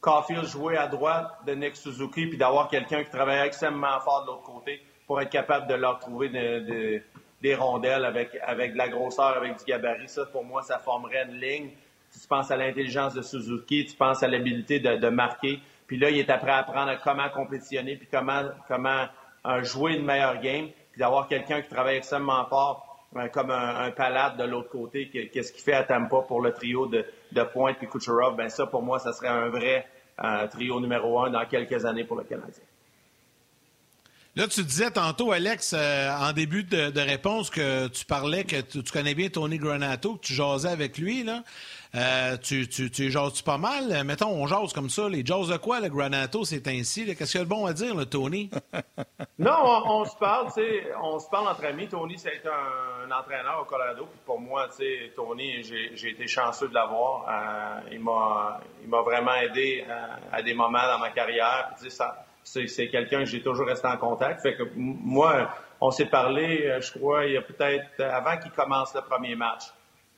Caulfield jouer à droite de Nick Suzuki, puis d'avoir quelqu'un qui travaille extrêmement fort de l'autre côté pour être capable de leur trouver des rondelles avec, avec de la grosseur, avec du gabarit. Ça, pour moi, ça formerait une ligne. Tu penses à l'intelligence de Suzuki, tu penses à l'habilité de, de marquer. Puis là, il est après à apprendre comment compétitionner, puis comment, comment euh, jouer une meilleure game, puis d'avoir quelqu'un qui travaille extrêmement fort, euh, comme un, palade de l'autre côté, qu'est-ce qu'il fait à Tampa pour le trio de, de Pointe et Kucherov, ben ça, pour moi, ça serait un vrai euh, trio numéro un dans quelques années pour le Canadien. Là, tu disais tantôt, Alex, en début de, réponse, que tu parlais que tu, connais bien Tony Granato, que tu jasais avec lui. Euh, tu, tu, tu jases pas mal? Mettons, on jase comme ça. Les jases de quoi, le Granato, c'est ainsi? Qu'est-ce qu'il y a de bon à dire, le Tony? [laughs] non, on, se parle, tu sais, on se parle entre amis. Tony, c'est un, un, entraîneur au Colorado. Pour moi, Tony, j'ai été chanceux de l'avoir. Euh, il m'a vraiment aidé à, euh, à, des moments dans ma carrière. Puis, ça, c'est quelqu'un que j'ai toujours resté en contact. Fait que moi, on s'est parlé, je crois, il y a peut-être avant qu'il commence le premier match.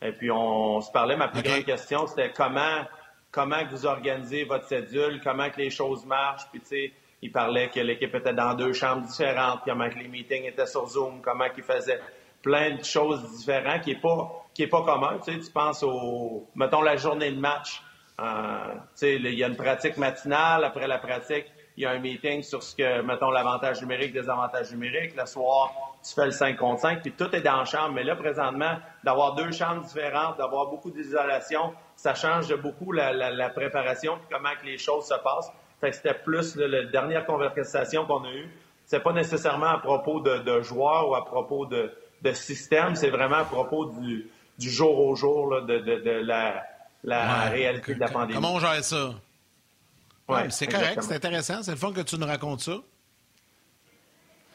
Et puis, on, se parlait. Ma plus grande question, c'était comment, comment vous organisez votre cédule, comment que les choses marchent. Puis, tu sais, il parlait que l'équipe était dans deux chambres différentes, comment que les meetings étaient sur Zoom, comment qu'ils faisaient plein de choses différentes qui est pas, qui est pas commun. Tu sais, tu penses au, mettons, la journée de match. Euh, tu sais, il y a une pratique matinale. Après la pratique, il y a un meeting sur ce que, mettons, l'avantage numérique, des avantages numériques. Le soir, tu fais le 5 contre 5, puis tout est dans la chambre. Mais là, présentement, d'avoir deux chambres différentes, d'avoir beaucoup d'isolation, ça change de beaucoup la, préparation, puis comment que les choses se passent. Fait que c'était plus la dernière conversation qu'on a eue. C'est pas nécessairement à propos de, joueurs ou à propos de, système, c'est vraiment à propos du, jour au jour de, la, réalité de la pandémie. Comment on gère ça? Ouais, c'est correct, c'est intéressant. C'est le fun que tu nous racontes ça.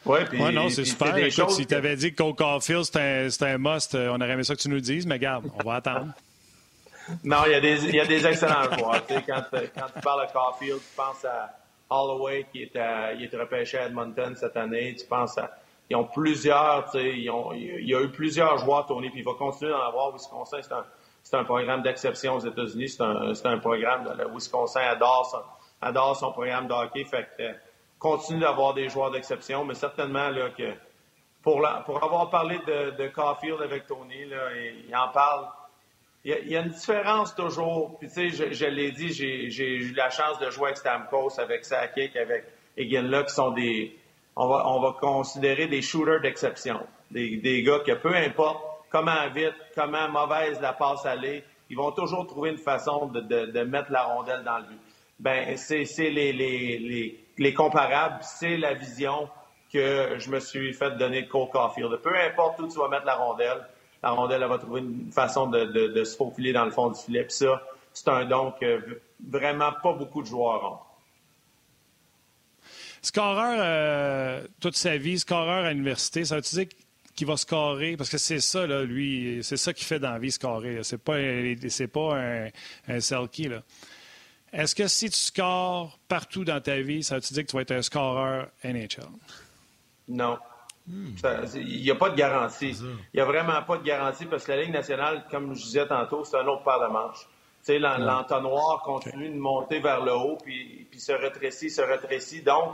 Oui, puis. Ouais, non, c'est super. Écoute, si tu avais dit que Cole Caulfield, c'était un, un, must, euh, on aurait aimé ça que tu nous le dises, mais garde, on va attendre. [laughs] non, il y, a des, il y a des excellents joueurs. quand, quand tu parles de Caulfield, tu penses à Holloway qui est, à, il est repêché à Edmonton cette année. Tu penses à. Ils ont plusieurs, tu sais, ils ont, il y a eu plusieurs joueurs tournés, puis il va continuer d'en avoir. Wisconsin, c'est un, c'est un programme d'exception aux États-Unis. C'est un, c'est un programme. Le Wisconsin adore son, adore son programme de hockey. Fait que, continue d'avoir des joueurs d'exception, mais certainement là, que pour, pour avoir parlé de, de Caulfield avec Tony, il, en parle. Il y, a, une différence toujours. Puis tu sais, je, l'ai dit, j'ai, eu la chance de jouer avec Stamkos, avec Sakic, avec Eginla, qui sont des, on va, on va considérer des shooters d'exception. Des, des gars que peu importe comment vite, comment mauvaise la passe aller, ils vont toujours trouver une façon de, de, de mettre la rondelle dans le but. Ben, c'est, les, les, les les comparables, c'est la vision que je me suis fait donner de Cole Caulfield. Peu importe où tu vas mettre la rondelle, la rondelle elle va trouver une façon de, se faufiler dans le fond du filet. Puis ça, c'est un don que vraiment pas beaucoup de joueurs ont. Scoreur euh, toute sa vie, scoreur à l'université, ça veut dire qu'il va scorer? Parce que c'est ça, là, lui, c'est ça qu'il fait dans la vie, scorer. C'est pas, pas un, un selkie, là. Est-ce que si tu scores partout dans ta vie, ça veut dire que tu vas être un scoreur NHL? Non. Il n'y a pas de garantie. Il n'y a vraiment pas de garantie parce que la Ligue nationale, comme je disais tantôt, c'est un autre paire de manches. Tu sais, l'entonnoir continue de monter vers le haut, puis, puis se rétrécit, se rétrécit. Donc,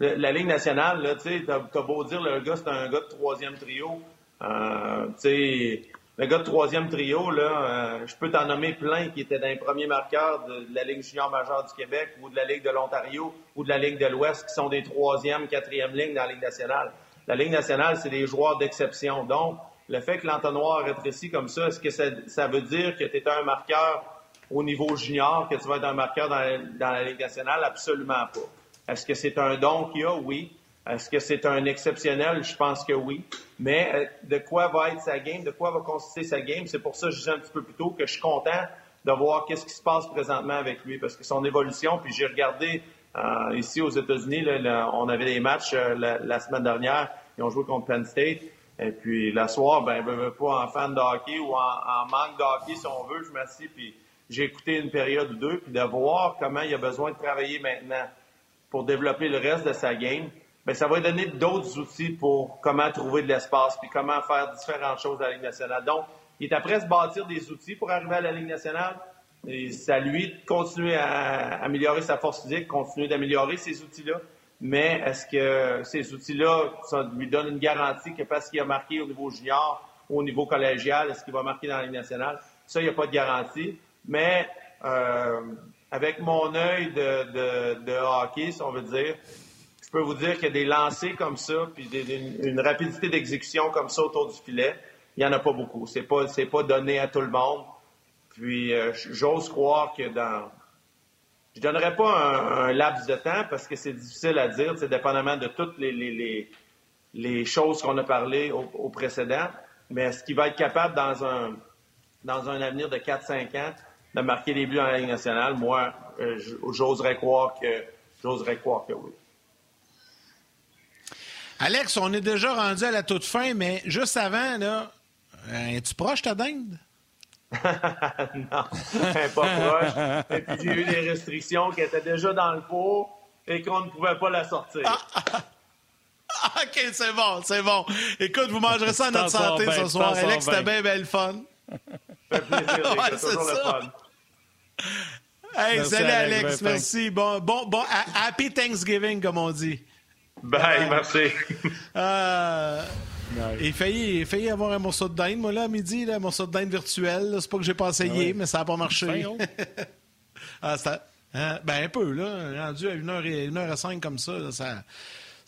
la Ligue nationale, tu sais, t'as beau dire, le gars, c'est un gars de troisième trio. Euh, tu sais, le gars de troisième trio, là, euh, je peux t'en nommer plein qui étaient dans les premiers marqueurs de, la Ligue junior majeure du Québec ou de la Ligue de l'Ontario ou de la Ligue de l'Ouest qui sont des troisième, quatrième lignes dans la Ligue nationale. La Ligue nationale, c'est des joueurs d'exception. Donc, le fait que l'entonnoir rétrécit comme ça, est-ce que ça, veut dire que tu es un marqueur au niveau junior, que tu vas être un marqueur dans dans la Ligue nationale? Absolument pas. Est-ce que c'est un don qu'il y a? Oui. Est-ce que c'est un exceptionnel? Je pense que oui. Mais euh, de quoi va être sa game? De quoi va consister sa game? C'est pour ça que je disais un petit peu plus tôt que je suis content de voir qu'est-ce qui se passe présentement avec lui. Parce que son évolution, puis j'ai regardé euh, ici aux États-Unis, on avait des matchs euh, la, semaine dernière. Ils ont joué contre Penn State. Et puis, la soir, ben, je veux pas en fan de hockey ou en, manque de hockey, si on veut, je m'assis, puis j'ai écouté une période ou deux, puis de voir comment il a besoin de travailler maintenant pour développer le reste de sa game bien, ça va donner d'autres outils pour comment trouver de l'espace puis comment faire différentes choses à la Ligue nationale. Donc, il est après se bâtir des outils pour arriver à la Ligue nationale. Et c'est à lui de continuer à améliorer sa force physique, continuer d'améliorer ces outils-là. Mais est-ce que ces outils-là, ça lui donne une garantie que parce qu'il a marqué au niveau junior au niveau collégial, est-ce qu'il va marquer dans la Ligue nationale? Ça, il n'y a pas de garantie. Mais euh, avec mon œil de, de, de hockey, si on veut dire, peux vous dire a des lancers comme ça, puis une, rapidité d'exécution comme ça autour du filet, il n'y en a pas beaucoup. C'est pas, c'est pas donné à tout le monde. Puis euh, j'ose croire que dans. Je donnerais pas un, laps de temps parce que c'est difficile à dire, c'est dépendamment de toutes les, les, les, choses qu'on a parlé au, précédent. Mais est-ce qu'il va être capable dans un dans un avenir de 4-5 ans de marquer des buts en Ligue nationale? Moi, euh, j'oserais croire que j'oserais croire que oui. Alex, on est déjà rendu à la toute fin, mais juste avant, là, euh, es-tu proche ta dinde? [laughs] non, pas proche. Et puis j'ai eu des restrictions qui étaient déjà dans le pot et qu'on ne pouvait pas la sortir. Ah, ah, ah, OK, c'est bon, c'est bon. Écoute, vous mangerez ça à notre santé ce soir. Alex, c'était bien, bien le fun. Ça fait plaisir, [laughs] ouais, c'est toujours le fun. Hey, salut Alex, merci. Bon, bon, bon, happy Thanksgiving, comme on dit. Bye, merci. [laughs] Euh, il failli, failli avoir un morceau de dinde, moi, là, à midi, là, un morceau de dinde virtuel. C'est pas que j'ai pas essayé, ah mais ça n'a pas marché. [laughs] ah, hein, ben, un peu, là. Rendu à 1h05 comme ça, ça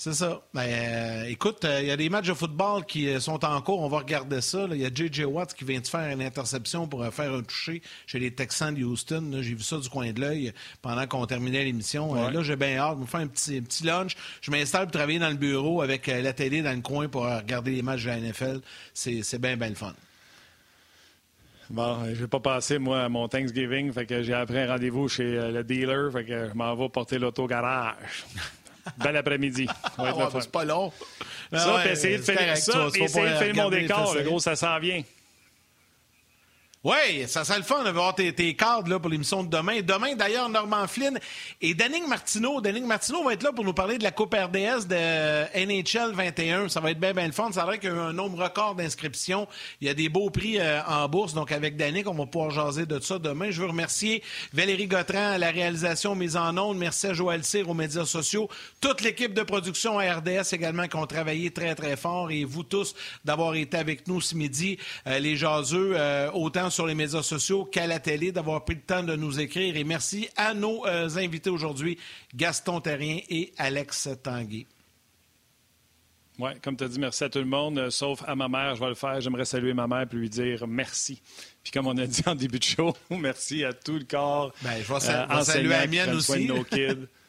c'est ça. Ben, euh, écoute, euh, il y a des matchs de football qui euh, sont en cours. On va regarder ça. Il y a J.J. Watts qui vient de faire une interception pour faire un toucher chez les Texans de Houston. J'ai vu ça du coin de l'œil pendant qu'on terminait l'émission. là, j'ai bien hâte de me faire un petit, petit lunch. Je m'installe pour travailler dans le bureau avec la télé dans le coin pour regarder les matchs de la NFL. C'est bien, bien le fun. Bon, je vais pas passer, moi, à mon Thanksgiving. Fait que j'ai appris un rendez-vous chez le dealer. Fait que je m'en vais porter l'auto garage. [laughs] Bel après-midi. Ah c'est pas long. Ça, ah essayer de faire ça, essayer de faire mon décor. Le gros, ça s'en vient. Oui, ça serait le fun de voir tes, tes cadres là, pour l'émission de demain. Demain, d'ailleurs, Normand Flynn et Danning Martineau. Danning Martineau va être là pour nous parler de la Coupe RDS de NHL 21. Ça va être bien, bien le fun. Ça vrai qu'il y a un nombre record d'inscriptions. Il y a des beaux prix euh, en bourse. Donc, avec Danning, on va pouvoir jaser de ça demain. Je veux remercier Valérie Gautran à la réalisation mise en ondes. Merci à Joël Cyr aux médias sociaux. Toute l'équipe de production à RDS également qui ont travaillé très, très fort. Et vous tous d'avoir été avec nous ce midi. Euh, les jaseux, euh, autant sur les médias sociaux qu'à la télé, d'avoir pris le temps de nous écrire. Et merci à nos euh, invités aujourd'hui, Gaston Terrien et Alex Tanguay. Oui, comme tu as dit, merci à tout le monde, euh, sauf à ma mère. Je vais le faire. J'aimerais saluer ma mère et lui dire merci. Puis comme on a dit en début de show, [laughs] merci à tout le corps. Ben, je vais, euh, saluer la mienne aussi. [laughs]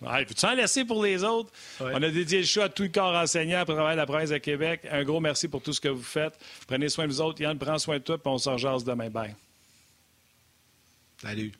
Ouais, Peux-tu en laisser pour les autres? On a dédié le show à tout le corps enseignant à travers la presse de Québec. Un gros merci pour tout ce que vous faites. Prenez soin de vous autres. Yann, prends soin de toi, puis on se rejase demain. Bye. Salut.